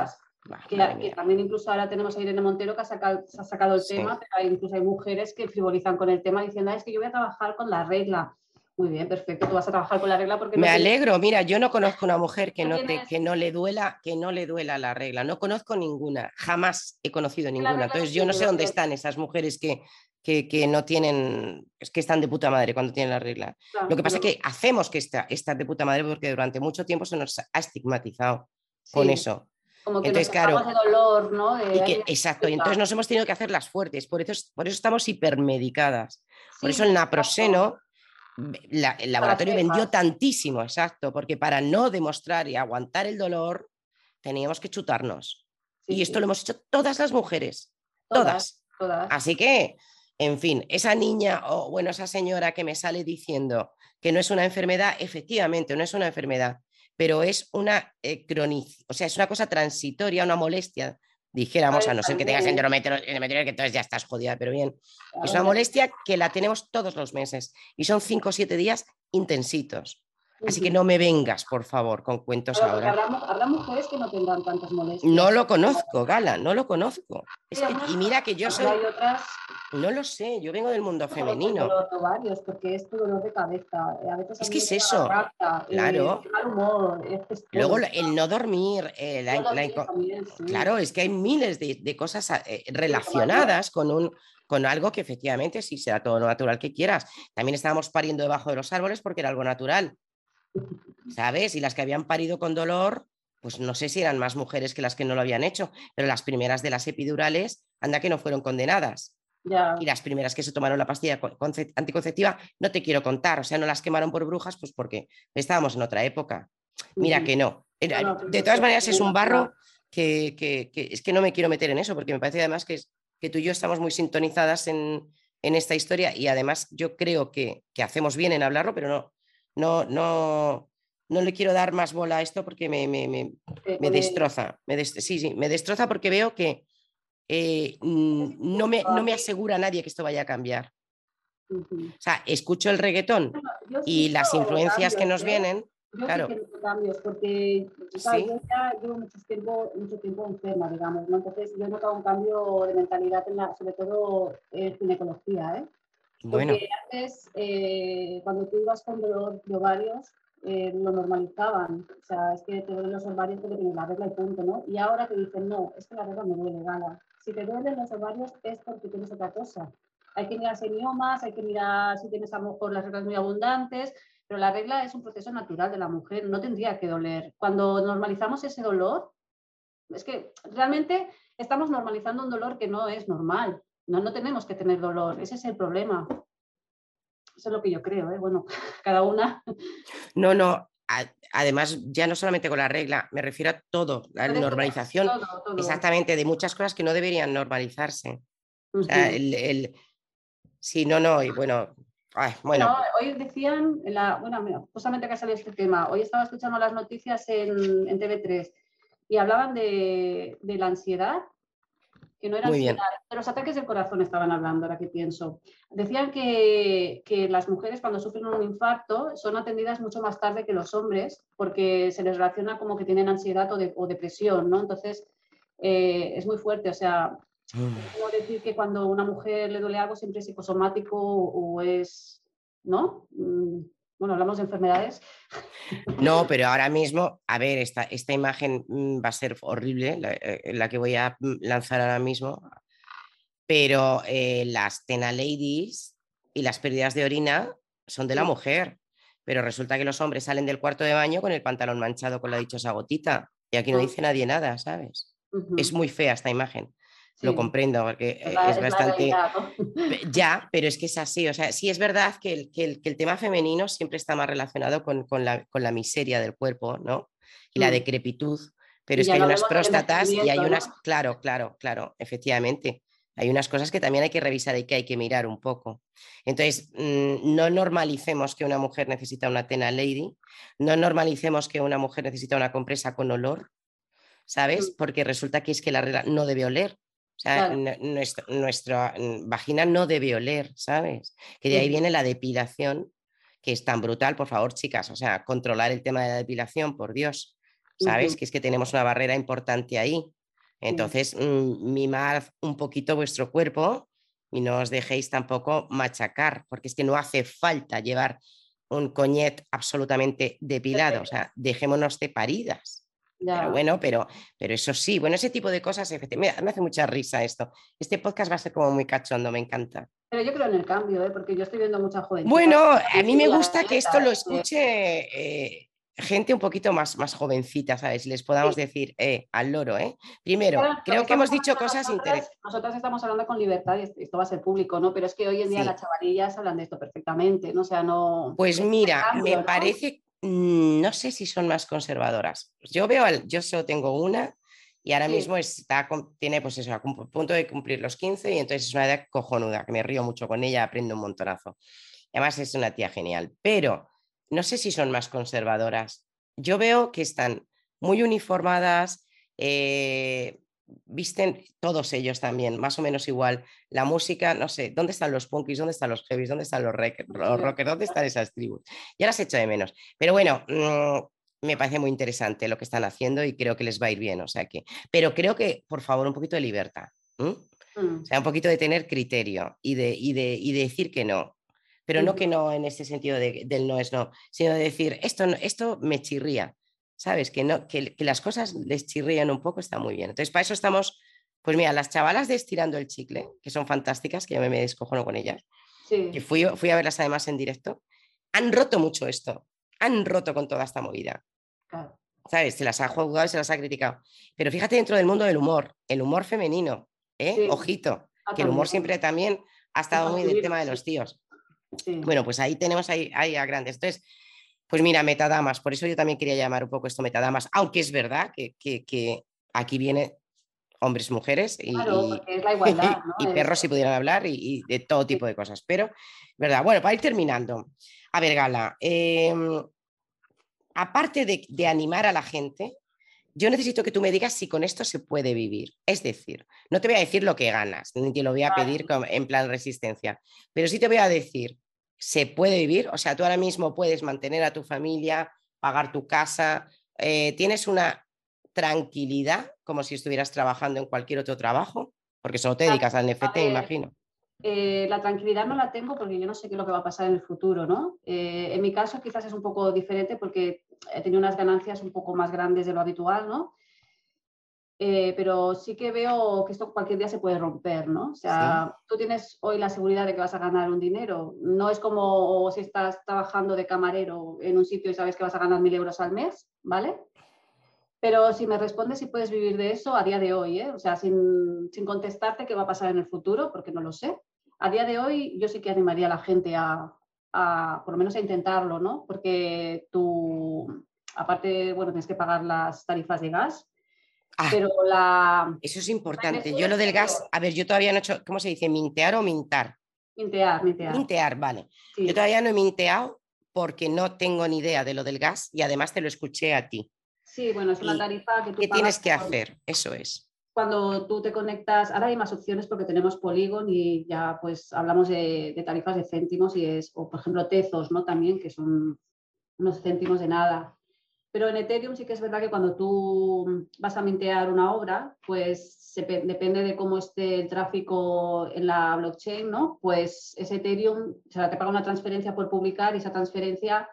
que, también incluso ahora tenemos a Irene Montero que ha sacado, ha sacado el tema, pero incluso hay mujeres que frivolizan con el tema diciendo, es que yo voy a trabajar con la regla. Muy bien, perfecto. Tú vas a trabajar con la regla porque... Me alegro. Mira, yo no conozco una mujer que no, te, que no le duela, que no le duela la regla. No conozco ninguna. Jamás he conocido ninguna. Entonces yo no sé dónde están esas mujeres que, que, no tienen, es que están de puta madre cuando tienen la regla. Lo que pasa es que hacemos que esta, de puta madre porque durante mucho tiempo se nos ha estigmatizado con eso. Como que entonces, claro, de dolor, ¿no? exacto, y entonces nos hemos tenido que hacer las fuertes, por eso, por eso estamos hipermedicadas. Por eso el naproxeno el laboratorio vendió tantísimo, exacto, porque para no demostrar y aguantar el dolor teníamos que chutarnos. y esto lo hemos hecho todas las mujeres, todas. Así que, en fin, esa niña o bueno, esa señora que me sale diciendo que no es una enfermedad, efectivamente, no es una enfermedad, pero es una eh, o sea, es una cosa transitoria, una molestia dijéramos, a no ser que tengas endometriosis, que entonces ya estás jodida, pero bien. Es una molestia que la tenemos todos los meses y son cinco o siete días intensitos. Así que no me vengas, por favor, con cuentos ahora. Habrá, mujeres que no tendrán tantas molestias. No lo conozco, Gala, no lo conozco. y mira que yo soy. No lo sé, yo vengo del mundo femenino. Varios, porque es dolor de cabeza. Eh, es que es eso. Eh, claro. Luego el no dormir. Eh, claro, es que hay miles de, cosas relacionadas con un con algo que efectivamente sí será todo lo natural que quieras. También estábamos pariendo debajo de los árboles porque era algo natural. ¿Sabes? Y las que habían parido con dolor, pues no sé si eran más mujeres que las que no lo habían hecho, pero las primeras de las epidurales, anda que no fueron condenadas. Y las primeras que se tomaron la pastilla anticonceptiva, no te quiero contar, o sea, no las quemaron por brujas, pues porque estábamos en otra época. Mira que no. De todas maneras, es un barro que, es que no me quiero meter en eso, porque me parece además que, que tú y yo estamos muy sintonizadas en, esta historia y además yo creo que, que, hacemos bien en hablarlo, pero no, no, no, no le quiero dar más bola a esto porque me, me, me, me destroza. Me sí, sí, me destroza porque veo que eh, no, me, no me asegura nadie que esto vaya a cambiar. O sea, escucho el reggaetón y las influencias que nos ¿eh? vienen. Yo claro. sí que cambios, porque yo ya llevo mucho tiempo, mucho tiempo enferma, digamos, ¿no? Entonces yo he notado un cambio de mentalidad, en la, sobre todo en ginecología, ¿eh? Porque antes, eh, cuando tú ibas con dolor de ovarios, eh, lo normalizaban. O sea, es que te duelen los ovarios porque tienes la regla y punto, ¿no? Y ahora te dicen, no, es que la regla me duele, gala. Si te duelen los ovarios es porque tienes otra cosa. Hay que mirar semiomas, hay que mirar si tienes a lo mejor las reglas muy abundantes, pero la regla es un proceso natural de la mujer, no tendría que doler. Cuando normalizamos ese dolor, es que realmente estamos normalizando un dolor que no es normal. No, no tenemos que tener dolor, ese es el problema. Eso es lo que yo creo, ¿eh? Bueno, [laughs] cada una. No, no, además, ya no solamente con la regla, me refiero a todo, la normalización, exactamente, de muchas cosas que no deberían normalizarse. el, Sí, no, no, y bueno, bueno. hoy decían, la, bueno, justamente que ha salido este tema, hoy estaba escuchando las noticias en, en TV3 y hablaban de, de la ansiedad que no eran de los ataques del corazón estaban hablando, ahora que pienso. Decían que, que, las mujeres cuando sufren un infarto son atendidas mucho más tarde que los hombres porque se les relaciona como que tienen ansiedad o, de, o depresión, ¿no? Entonces, eh, es muy fuerte, o sea, no mm. decir que cuando una mujer le duele algo siempre es psicosomático o es, ¿no? Bueno, hablamos de enfermedades. No, pero ahora mismo, a ver, esta, esta imagen mm, va a ser horrible, la, eh, que voy a mm, lanzar ahora mismo, pero eh, las Tena Ladies y las pérdidas de orina son de la mujer, pero resulta que los hombres salen del cuarto de baño con el pantalón manchado con la dichosa gotita y aquí no dice nadie nada, ¿sabes? Es muy fea esta imagen. Lo comprendo, porque Es la- es es la bastante... realidad, ¿no? Pe- [laughs] Ya, pero es que es así. O sea, sí es verdad que el, que el- que el tema femenino siempre está más relacionado con, con la, con la miseria del cuerpo, ¿no? Y la Mm. decrepitud. Pero Y es que hay unas próstatas y hay unas. ¿no? Claro, claro, claro, efectivamente. Hay unas cosas que también hay que revisar y que hay que mirar un poco. Entonces, mm, no normalicemos que una mujer necesita una tena lady, no normalicemos que una mujer necesita una compresa con olor, ¿sabes? Mm. Porque resulta que es que la regla no debe oler. O sea, Claro. nuestra mm, vagina no debe oler, ¿sabes? Que de ahí viene la depilación, que es tan brutal, por favor, chicas. O sea, controlar el tema de la depilación, por Dios. ¿Sabes? Que es que tenemos una barrera importante ahí. Entonces, mm, mimad un poquito vuestro cuerpo y no os dejéis tampoco machacar, porque es que no hace falta llevar un coñet absolutamente depilado. O sea, dejémonos de paridas. Ya. Pero bueno, pero, pero eso sí, bueno, ese tipo de cosas, efectivamente, me hace mucha risa esto. Este podcast va a ser como muy cachondo, me encanta. Pero yo creo en el cambio, ¿eh? porque yo estoy viendo mucha joven. Bueno, a mí me gusta que esto lo eh, escuche eh, gente un poquito más, más jovencita, ¿sabes? Les podamos decir eh, al loro, ¿eh? Primero, Claro, creo que hemos dicho cosas interesantes. Nosotras estamos hablando con libertad y esto- va a ser público, ¿no? Pero es que hoy en día Sí. las chavalillas hablan de esto perfectamente, ¿no? O sea, no. Pues mira, cambio, me ¿no? parece, no sé si son más conservadoras. Yo veo, al, yo solo tengo una y ahora Sí. mismo está, tiene pues eso, a punto de cumplir los 15 y entonces es una edad cojonuda, que me río mucho con ella, aprendo un montonazo. Además es una tía genial, pero no sé si son más conservadoras. Yo veo que están muy uniformadas, eh, visten todos ellos también, más o menos igual. La música, no sé, ¿dónde están los punkis? ¿Dónde están los heavies? ¿Dónde están los, los rockers? ¿Dónde están esas tribus? Ya las echo de menos. Pero bueno, mm, me parece muy interesante lo que están haciendo y creo que les va a ir bien. O sea que, pero creo que, por favor, un poquito de libertad. Mm, O sea, un poquito de tener criterio y de, y de, y de decir que no. Pero no que no en ese sentido de- del no es no, sino de decir, esto, esto me chirría. ¿Sabes? Que, no, que, que las cosas les chirrían un poco está muy bien. Entonces, para eso estamos, pues mira, las chavalas de Estirando el Chicle, que son fantásticas, que yo me, me descojono con ellas, Sí. que fui, fui a verlas además en directo, han roto mucho esto, han roto con toda esta movida. claro. ¿sabes? Se las ha jugado y se las ha criticado. Pero fíjate dentro del mundo del humor, el humor femenino, ¿eh? Sí. Ojito, Ah, que el humor siempre también ha estado muy del tema de los tíos. Sí. Bueno, pues ahí tenemos ahí, ahí a grandes. Entonces, pues mira, metadamas, por eso yo también quería llamar un poco esto metadamas, aunque es verdad que, que- que aquí viene hombres, mujeres y, Claro, y- porque es la igualdad, [laughs] ¿no? y Es- perros si pudieran hablar y, y de todo tipo de cosas. Pero, ¿verdad? Bueno, para ir terminando. A ver, Gala, em, aparte de, de animar a la gente, yo necesito que tú me digas si con esto se puede vivir. Es decir, no te voy a decir lo que ganas, ni te lo voy a pedir en plan resistencia, pero sí te voy a decir, ¿se puede vivir? O sea, tú ahora mismo puedes mantener a tu familia, pagar tu casa, eh, tienes una tranquilidad como si estuvieras trabajando en cualquier otro trabajo, porque solo te dedicas al NFT, ver, imagino. Eh, la tranquilidad no la tengo porque yo no sé qué es lo que va a pasar en el futuro, ¿no? Eh, en mi caso quizás es un poco diferente porque he tenido unas ganancias un poco más grandes de lo habitual, ¿no? Eh, pero sí que veo que esto cualquier día se puede romper, ¿no? O sea, tú tienes hoy la seguridad de que vas a ganar un dinero. No es como si estás trabajando de camarero en un sitio y sabes que vas a ganar mil euros al mes, ¿vale? Pero si me respondes si puedes vivir de eso a día de hoy, ¿eh? o sea, sin, sin contestarte qué va a pasar en el futuro, porque no lo sé. A día de hoy yo sí que animaría a la gente a, a por lo menos a intentarlo, ¿no? Porque tú, aparte, bueno, tienes que pagar las tarifas de gas, Ah, pero la... eso es importante. Yo lo del gas, a ver, yo todavía no he hecho, ¿cómo se dice? ¿Mintear o mintar? Mintear, mintear. Mintear, vale. sí. Yo todavía no he minteado porque no tengo ni idea de lo del gas y además te lo escuché a ti. Sí, bueno, es una ¿Y tarifa que tú ¿Qué tienes que hacer? Eso es. cuando tú te conectas, ahora hay más opciones porque tenemos Polygon y ya pues hablamos de, de tarifas de céntimos y es, o por ejemplo Tezos, ¿no? También, que son unos céntimos de nada. Pero en Ethereum sí que es verdad que cuando tú vas a mintear una obra, pues se depende de cómo esté el tráfico en la blockchain, ¿no? Pues ese Ethereum, o sea, te paga una transferencia por publicar y esa transferencia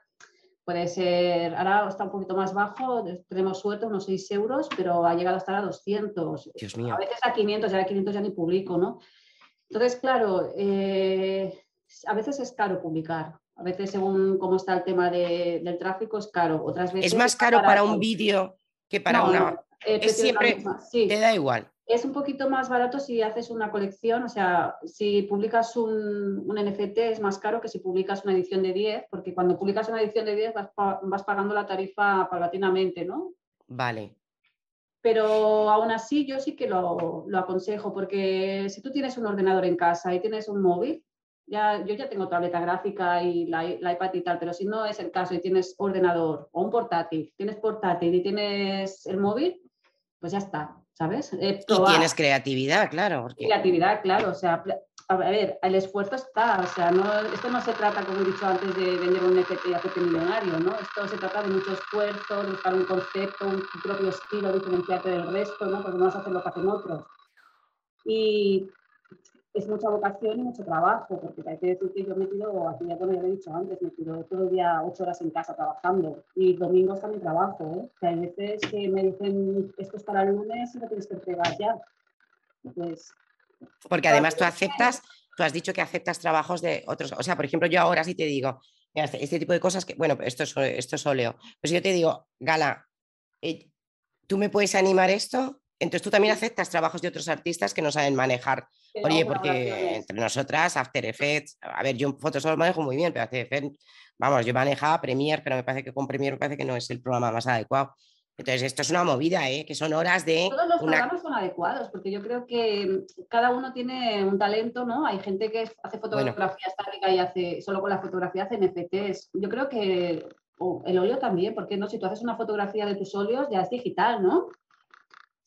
puede ser, ahora está un poquito más bajo, tenemos suerte, unos 6 euros, pero ha llegado a estar a 200. Dios mío. A veces a 500, ya a 500 ya ni publico, ¿no? Entonces, claro, eh, a veces es caro publicar. A veces, según cómo está el tema de- del tráfico, es caro. Otras veces Es más caro para un vídeo que para No, una... precio es siempre- sí. Te da igual. Es un poquito más barato si haces una colección, o sea, si publicas un, un NFT es más caro que si publicas una edición de 10, porque cuando publicas una edición de 10 vas, pa- vas pagando la tarifa paulatinamente, ¿no? Vale. Pero aún así yo sí que lo, lo aconsejo, porque si tú tienes un ordenador en casa y tienes un móvil, ya, yo ya tengo tableta gráfica y la, la iPad y tal, pero si no es el caso y tienes ordenador o un portátil, tienes portátil y tienes el móvil, pues ya está, ¿sabes? Eh, Y tienes creatividad, claro, porque Creatividad, claro, o sea, a ver, el esfuerzo está, o sea, no, esto no se trata, como he dicho antes, de vender un NFT y hacerte millonario, ¿no? Esto se trata de mucho esfuerzo, de buscar un concepto, un propio estilo, diferenciarte del resto, ¿no? Porque no vas a hacer lo que hacen otros. Y es mucha vocación y mucho trabajo, porque hay que decir que yo me tiro, aquí ya como ya lo he dicho antes, me tiro todo el día ocho horas en casa trabajando y domingos también trabajo, ¿eh? Que hay veces que me dicen, esto es para el lunes y lo tienes que entregar ya. Pues Porque además tú aceptas, tú has dicho que aceptas trabajos de otros, o sea, por ejemplo, yo ahora sí te digo, mira, este, tipo de cosas que, bueno, esto es, esto es óleo, pues yo te digo, Gala, eh, ¿tú me puedes animar esto? Entonces tú también aceptas trabajos de otros artistas que no saben manejar. Pero Oye, porque entre nosotras, After Effects, a ver, yo Photoshop manejo muy bien, pero After Effects, vamos, yo manejaba Premiere, pero me parece que con Premiere me parece que no es el programa más adecuado. Entonces, esto es una movida, ¿eh? que son horas de Todos los una programas son adecuados, porque yo creo que mm, cada uno tiene un talento, ¿no? Hay gente que hace Bueno. fotografía estática y hace solo con la fotografía hace NFTs. Yo creo que o el óleo también, porque no, si tú haces una fotografía de tus óleos ya es digital, ¿no?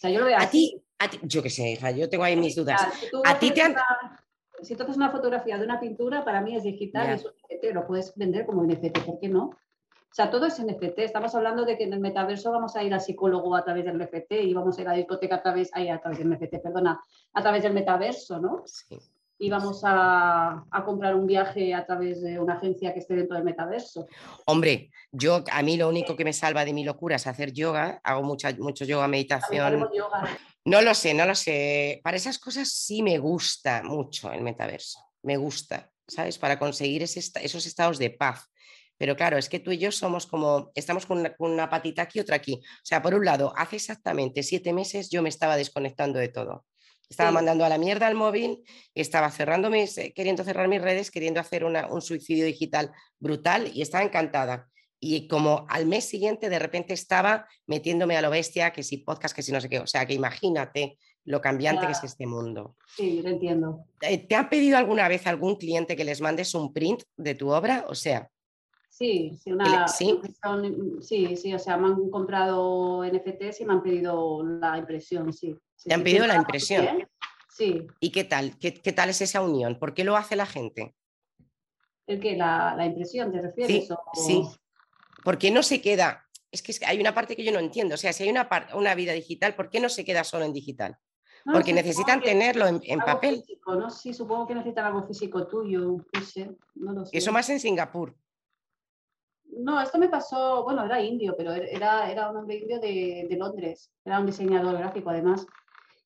Sea, yo lo veo A ti, a ti- yo qué sé, hija, yo tengo ahí mis dudas. Si tú A ti haces te han- una- si una fotografía de una pintura, para mí es digital es un NFT, lo puedes vender como NFT, ¿por qué no? O sea, todo es NFT. Estamos hablando de que en el metaverso vamos a ir al psicólogo a través del NFT y vamos a ir a la discoteca a través, ay, a través del NFT, perdona, a través del metaverso, ¿no? Sí. Y vamos a, a comprar un viaje a través de una agencia que esté dentro del metaverso. Hombre, yo a mí lo único que me salva de mi locura es hacer yoga, hago mucha, mucho yoga, meditación. yoga. No lo sé, no lo sé. Para esas cosas sí me gusta mucho el metaverso. Me gusta, ¿sabes? Para conseguir ese esos estados de paz. Pero claro, es que tú y yo somos como, estamos con una, con una patita aquí, otra aquí. O sea, por un lado, hace exactamente siete meses yo me estaba desconectando de todo. Estaba Sí. mandando a la mierda al móvil, estaba cerrando mis, eh, queriendo cerrar mis redes, queriendo hacer una- un suicidio digital brutal y estaba encantada. Y como al mes siguiente de repente estaba metiéndome a lo bestia, que si podcast, que si no sé qué. O sea, que imagínate lo cambiante que es este mundo. Sí, lo entiendo. Eh, ¿Te ha pedido alguna vez algún cliente que les mandes un print de tu obra? O sea, Sí, sí, una, sí? son- sí, sí, o sea, me han comprado NFTs y me han pedido la impresión, sí. ¿Te han pedido la impresión? Sí, ¿y qué tal? ¿Qué, qué tal es esa unión? ¿Por qué lo hace la gente? ¿el que ¿La, la impresión te refieres? Sí, o- sí. ¿Por qué no se queda? Es que hay una parte que yo no entiendo. O sea, si hay una, una vida digital, ¿por qué no se queda solo en digital? No, Porque sí, necesitan que tenerlo en, en algo papel. físico, ¿no? Sí, supongo que necesitan algo físico tuyo, sé, no lo sé. Eso más en Singapur. No, esto me pasó, bueno, era indio, pero era, era un hombre indio de, de Londres, era un diseñador gráfico además,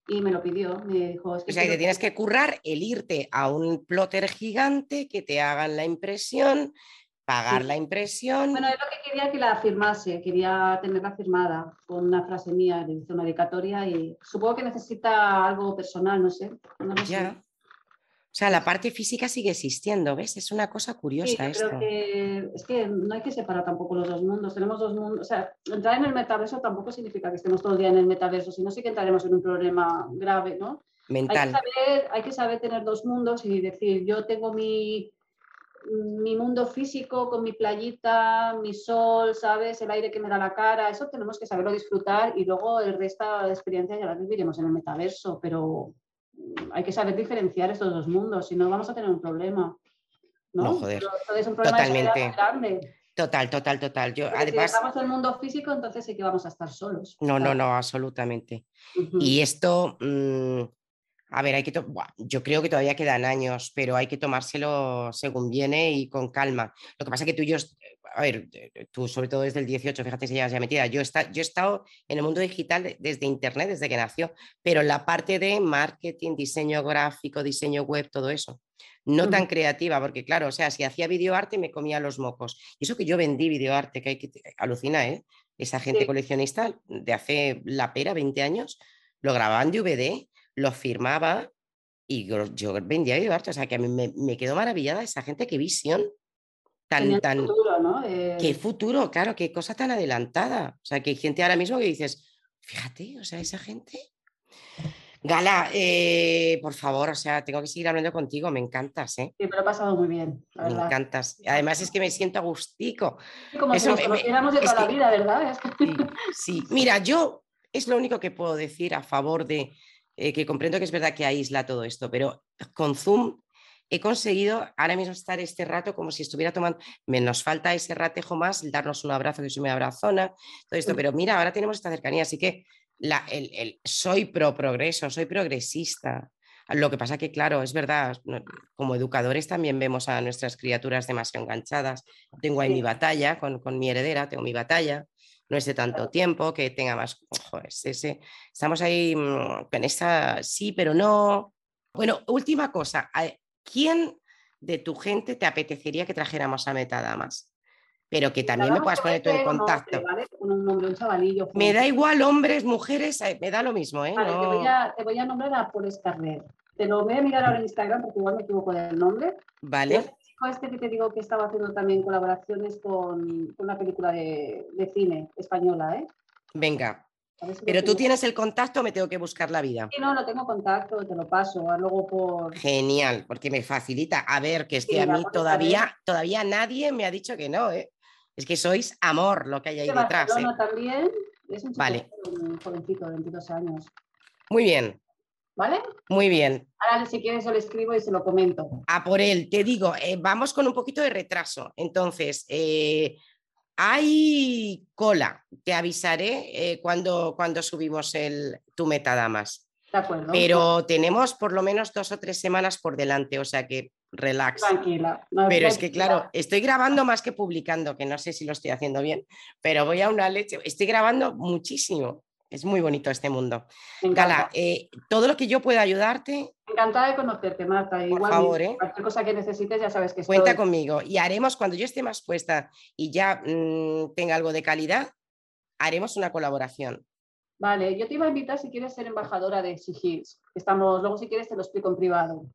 y me lo pidió, me dijo, es que O sea, que te tienes que currar el irte a un plotter gigante que te hagan la impresión, pagar Sí. la impresión. Bueno, es lo que quería que la firmase, quería tenerla firmada con una frase mía, le hice una dedicatoria y supongo que necesita algo personal, no sé. No lo sé. ya. O sea, la parte física sigue existiendo, ¿ves? Es una cosa Sí, curiosa yo esto. creo que es que no hay que separar tampoco los dos mundos. Tenemos dos mundos. O sea, entrar en el metaverso tampoco significa que estemos todo el día en el metaverso, sino sí que entraremos en un problema grave, ¿no? Hay que, Mental. saber, hay que saber tener dos mundos y decir, yo tengo mi, mi mundo físico con mi playita, mi sol, ¿sabes? El aire que me da la cara, eso tenemos que saberlo disfrutar y luego el resto de experiencias ya las viviremos en el metaverso, pero hay que saber diferenciar estos dos mundos, si no vamos a tener un problema. No, No, joder, Pero es un problema totalmente. grande. Total, total, total. Yo, Porque si además, estamos en el mundo físico, entonces sí que vamos a estar solos. no, no, no, absolutamente. Y esto, mm, a ver, hay que buah, yo creo que todavía quedan años, pero hay que tomárselo según viene y con calma. Lo que pasa es que tú y yo, a ver, eh, tú sobre todo desde el 18, fíjate si llevas ya metida, yo, está, yo he estado en el mundo digital de- desde Internet, desde que nació, pero la parte de marketing, diseño gráfico, diseño web, todo eso. No tan creativa, porque claro, o sea, si hacía videoarte me comía los mocos. Y eso que yo vendí videoarte, que hay que alucina, ¿eh? Esa gente Sí. coleccionista de hace la pera, 20 años, lo grababa en DVD, lo firmaba y yo, yo vendía videoarte. O sea, que a mí me, me quedó maravillada esa gente, qué visión tan, tan, futuro, ¿no? Eh, qué futuro, claro, qué cosa tan adelantada. O sea, que hay gente ahora mismo que dices, fíjate, o sea, esa gente. Gala, eh, por favor, o sea, tengo que seguir hablando contigo, me encantas, ¿eh? Sí, me lo he pasado muy bien, la Me verdad. encantas. Además es que me siento agustico. Sí, Como si Eso nos me- de toda la que- vida, ¿verdad? Es que- Sí, sí. Mira, yo es lo único que puedo decir a favor de eh, que comprendo que es verdad que aísla todo esto, pero con Zoom he conseguido ahora mismo estar este rato como si estuviera tomando, me nos falta ese ratejo más, el darnos un abrazo, que soy muy abrazona, todo esto, Mm. pero mira, ahora tenemos esta cercanía, así que la, el, el- soy pro progreso, soy progresista. Lo que pasa que, claro, es verdad, como educadores también vemos a nuestras criaturas demasiado enganchadas. Tengo ahí mi batalla con, con mi heredera, tengo mi batalla, no es de tanto tiempo, que tenga más... Joder, es ese- estamos ahí mm, con esa sí, pero no. Bueno, última cosa, ¿quién de tu gente te apetecería que trajéramos a Metadamas? Pero que también me puedas poner tú en contacto. hombre, ¿vale? Un nombre, un chavalillo. Me da igual hombres, mujeres, eh, me da lo mismo, ¿eh? Vale, te, voy a, te voy a nombrar a Paul Escarner. Te lo voy a mirar ahora en Instagram porque igual me equivoco del nombre. Vale, este que te digo que estaba haciendo también colaboraciones con, con una película de, de cine española, ¿eh? venga. Si Pero tú tengo. tienes el contacto, o me tengo que buscar la vida. Sí, no, no tengo contacto, te lo paso. ah, Luego por. Genial, porque me facilita. A ver, que es que a mí todavía, todavía nadie me ha dicho que no, ¿eh? Es que sois amor lo que hay ahí de detrás, ¿eh? Barcelona también. Es un chico Vale. joven, jovencito, de 22 años. Muy bien, ¿Vale? muy bien. Ahora, si quieres, yo le escribo y se lo comento. A por él, te digo, eh, vamos con un poquito de retraso. Entonces, eh, hay cola. Te avisaré eh, cuando, cuando subimos el, tu metadamas. De acuerdo. Pero tenemos por lo menos dos o tres semanas por delante, o sea que relax. Tranquila. no- Pero es que, claro, estoy grabando más que publicando, que no sé si lo estoy haciendo bien, pero voy a una leche. Estoy grabando muchísimo. Es muy bonito este mundo. Gala, eh, todo lo que yo pueda ayudarte, Encantada de conocerte, Marta. Igual, favor, ¿eh? cualquier cosa que necesites, ya sabes que estoy. cuenta conmigo. Y haremos, cuando yo esté más puesta y ya mm, tenga algo de calidad, haremos una colaboración. Vale, yo te iba a invitar si quieres ser embajadora de Sigils. Estamos, luego si quieres te lo explico en privado.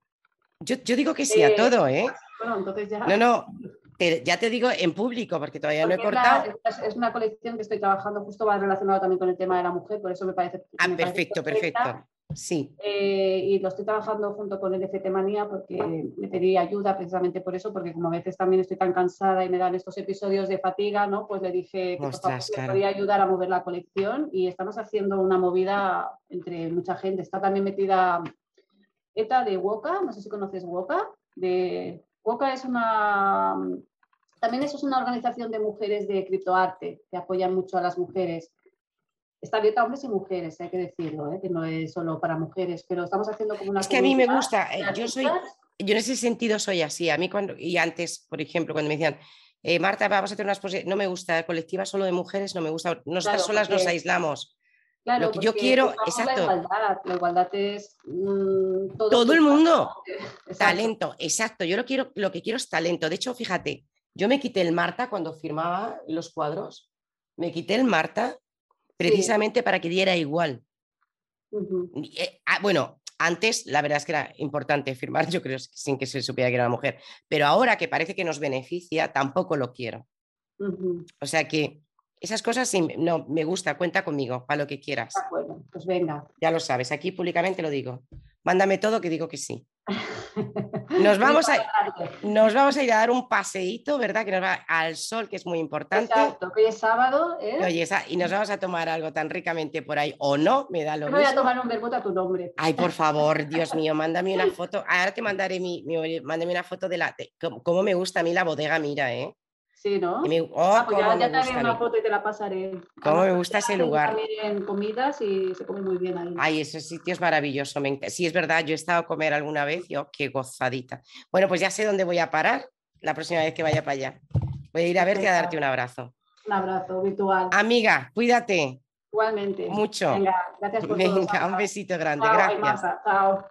Yo, yo digo que sí a Eh, todo, ¿eh? Bueno, entonces ya. No, no, te- ya te digo en público, porque todavía no he cortado. es, es una colección que estoy trabajando, justo va relacionado también con el tema de la mujer, por eso me parece. Ah, me parece perfecto, perfecta. perfecto. Sí, Eh, y lo estoy trabajando junto con el FT Manía porque me pedí ayuda precisamente por eso, porque como a veces también estoy tan cansada y me dan estos episodios de fatiga, ¿no? Pues le dije que por favor, Ostras, me podía ayudar a mover la colección y estamos haciendo una movida entre mucha gente. Está también metida ETA de Woka, no sé si conoces Woka. De... Woka es una... También eso es una organización de mujeres de criptoarte que apoyan mucho a las mujeres. Está abierta a hombres y mujeres, hay que decirlo, ¿eh? que no es solo para mujeres, pero estamos haciendo como una... es que a mí me gusta. eh, Yo soy, yo en ese sentido soy así. A mí cuando, y antes, por ejemplo, cuando me decían, eh, Marta, vamos a hacer unas exposición, no me gusta, colectiva solo de mujeres, no me gusta, nosotras Claro, solas nos aislamos. Claro, lo que yo quiero- exacto. La igualdad, la igualdad es mm, todo, Todo el mundo. Exacto. Talento, exacto. Yo lo, quiero, lo que quiero es talento. De hecho, fíjate, yo me quité el Marta cuando firmaba los cuadros. Me quité el Marta precisamente para que diera igual. Eh, ah, bueno, antes la verdad es que era importante firmar, [laughs] yo creo, sin que se supiera que era una mujer. Pero ahora que parece que nos beneficia, tampoco lo quiero. O sea que esas cosas sí, no, me gusta, cuenta conmigo, para lo que quieras. De acuerdo, pues venga. Ya lo sabes, aquí públicamente lo digo. Mándame todo que digo que sí. [laughs] Nos vamos a, nos vamos a ir a dar un paseíto, ¿verdad? Que nos va al sol, que es muy importante. Exacto, que hoy es sábado, ¿eh? Oye, y nos vamos a tomar algo tan ricamente por ahí, o no, me da lo Me voy a mismo. tomar un vermut a tu nombre. Ay, por favor, Dios [laughs] mío, mándame una foto. Ahora te mandaré mi, mi- mándame una foto de la. de cómo, cómo me gusta a mí la bodega, mira, ¿eh? Sí, ¿no? Me- oh, Ah, pues ya, ya te haré una foto y te la pasaré. Cómo me gusta ese lugar. También comidas y se come muy bien ahí. Ay, ese sitio es maravilloso. Me Sí, es verdad, yo he estado a comer alguna vez y oh, qué gozadita. Bueno, pues ya sé dónde voy a parar la próxima vez que vaya para allá. Voy a ir a verte a darte un abrazo. Un abrazo virtual. Amiga, cuídate Igualmente. mucho. Venga, gracias por [laughs] todo. Venga, un Marta. besito grande. Chao, Gracias. Chao.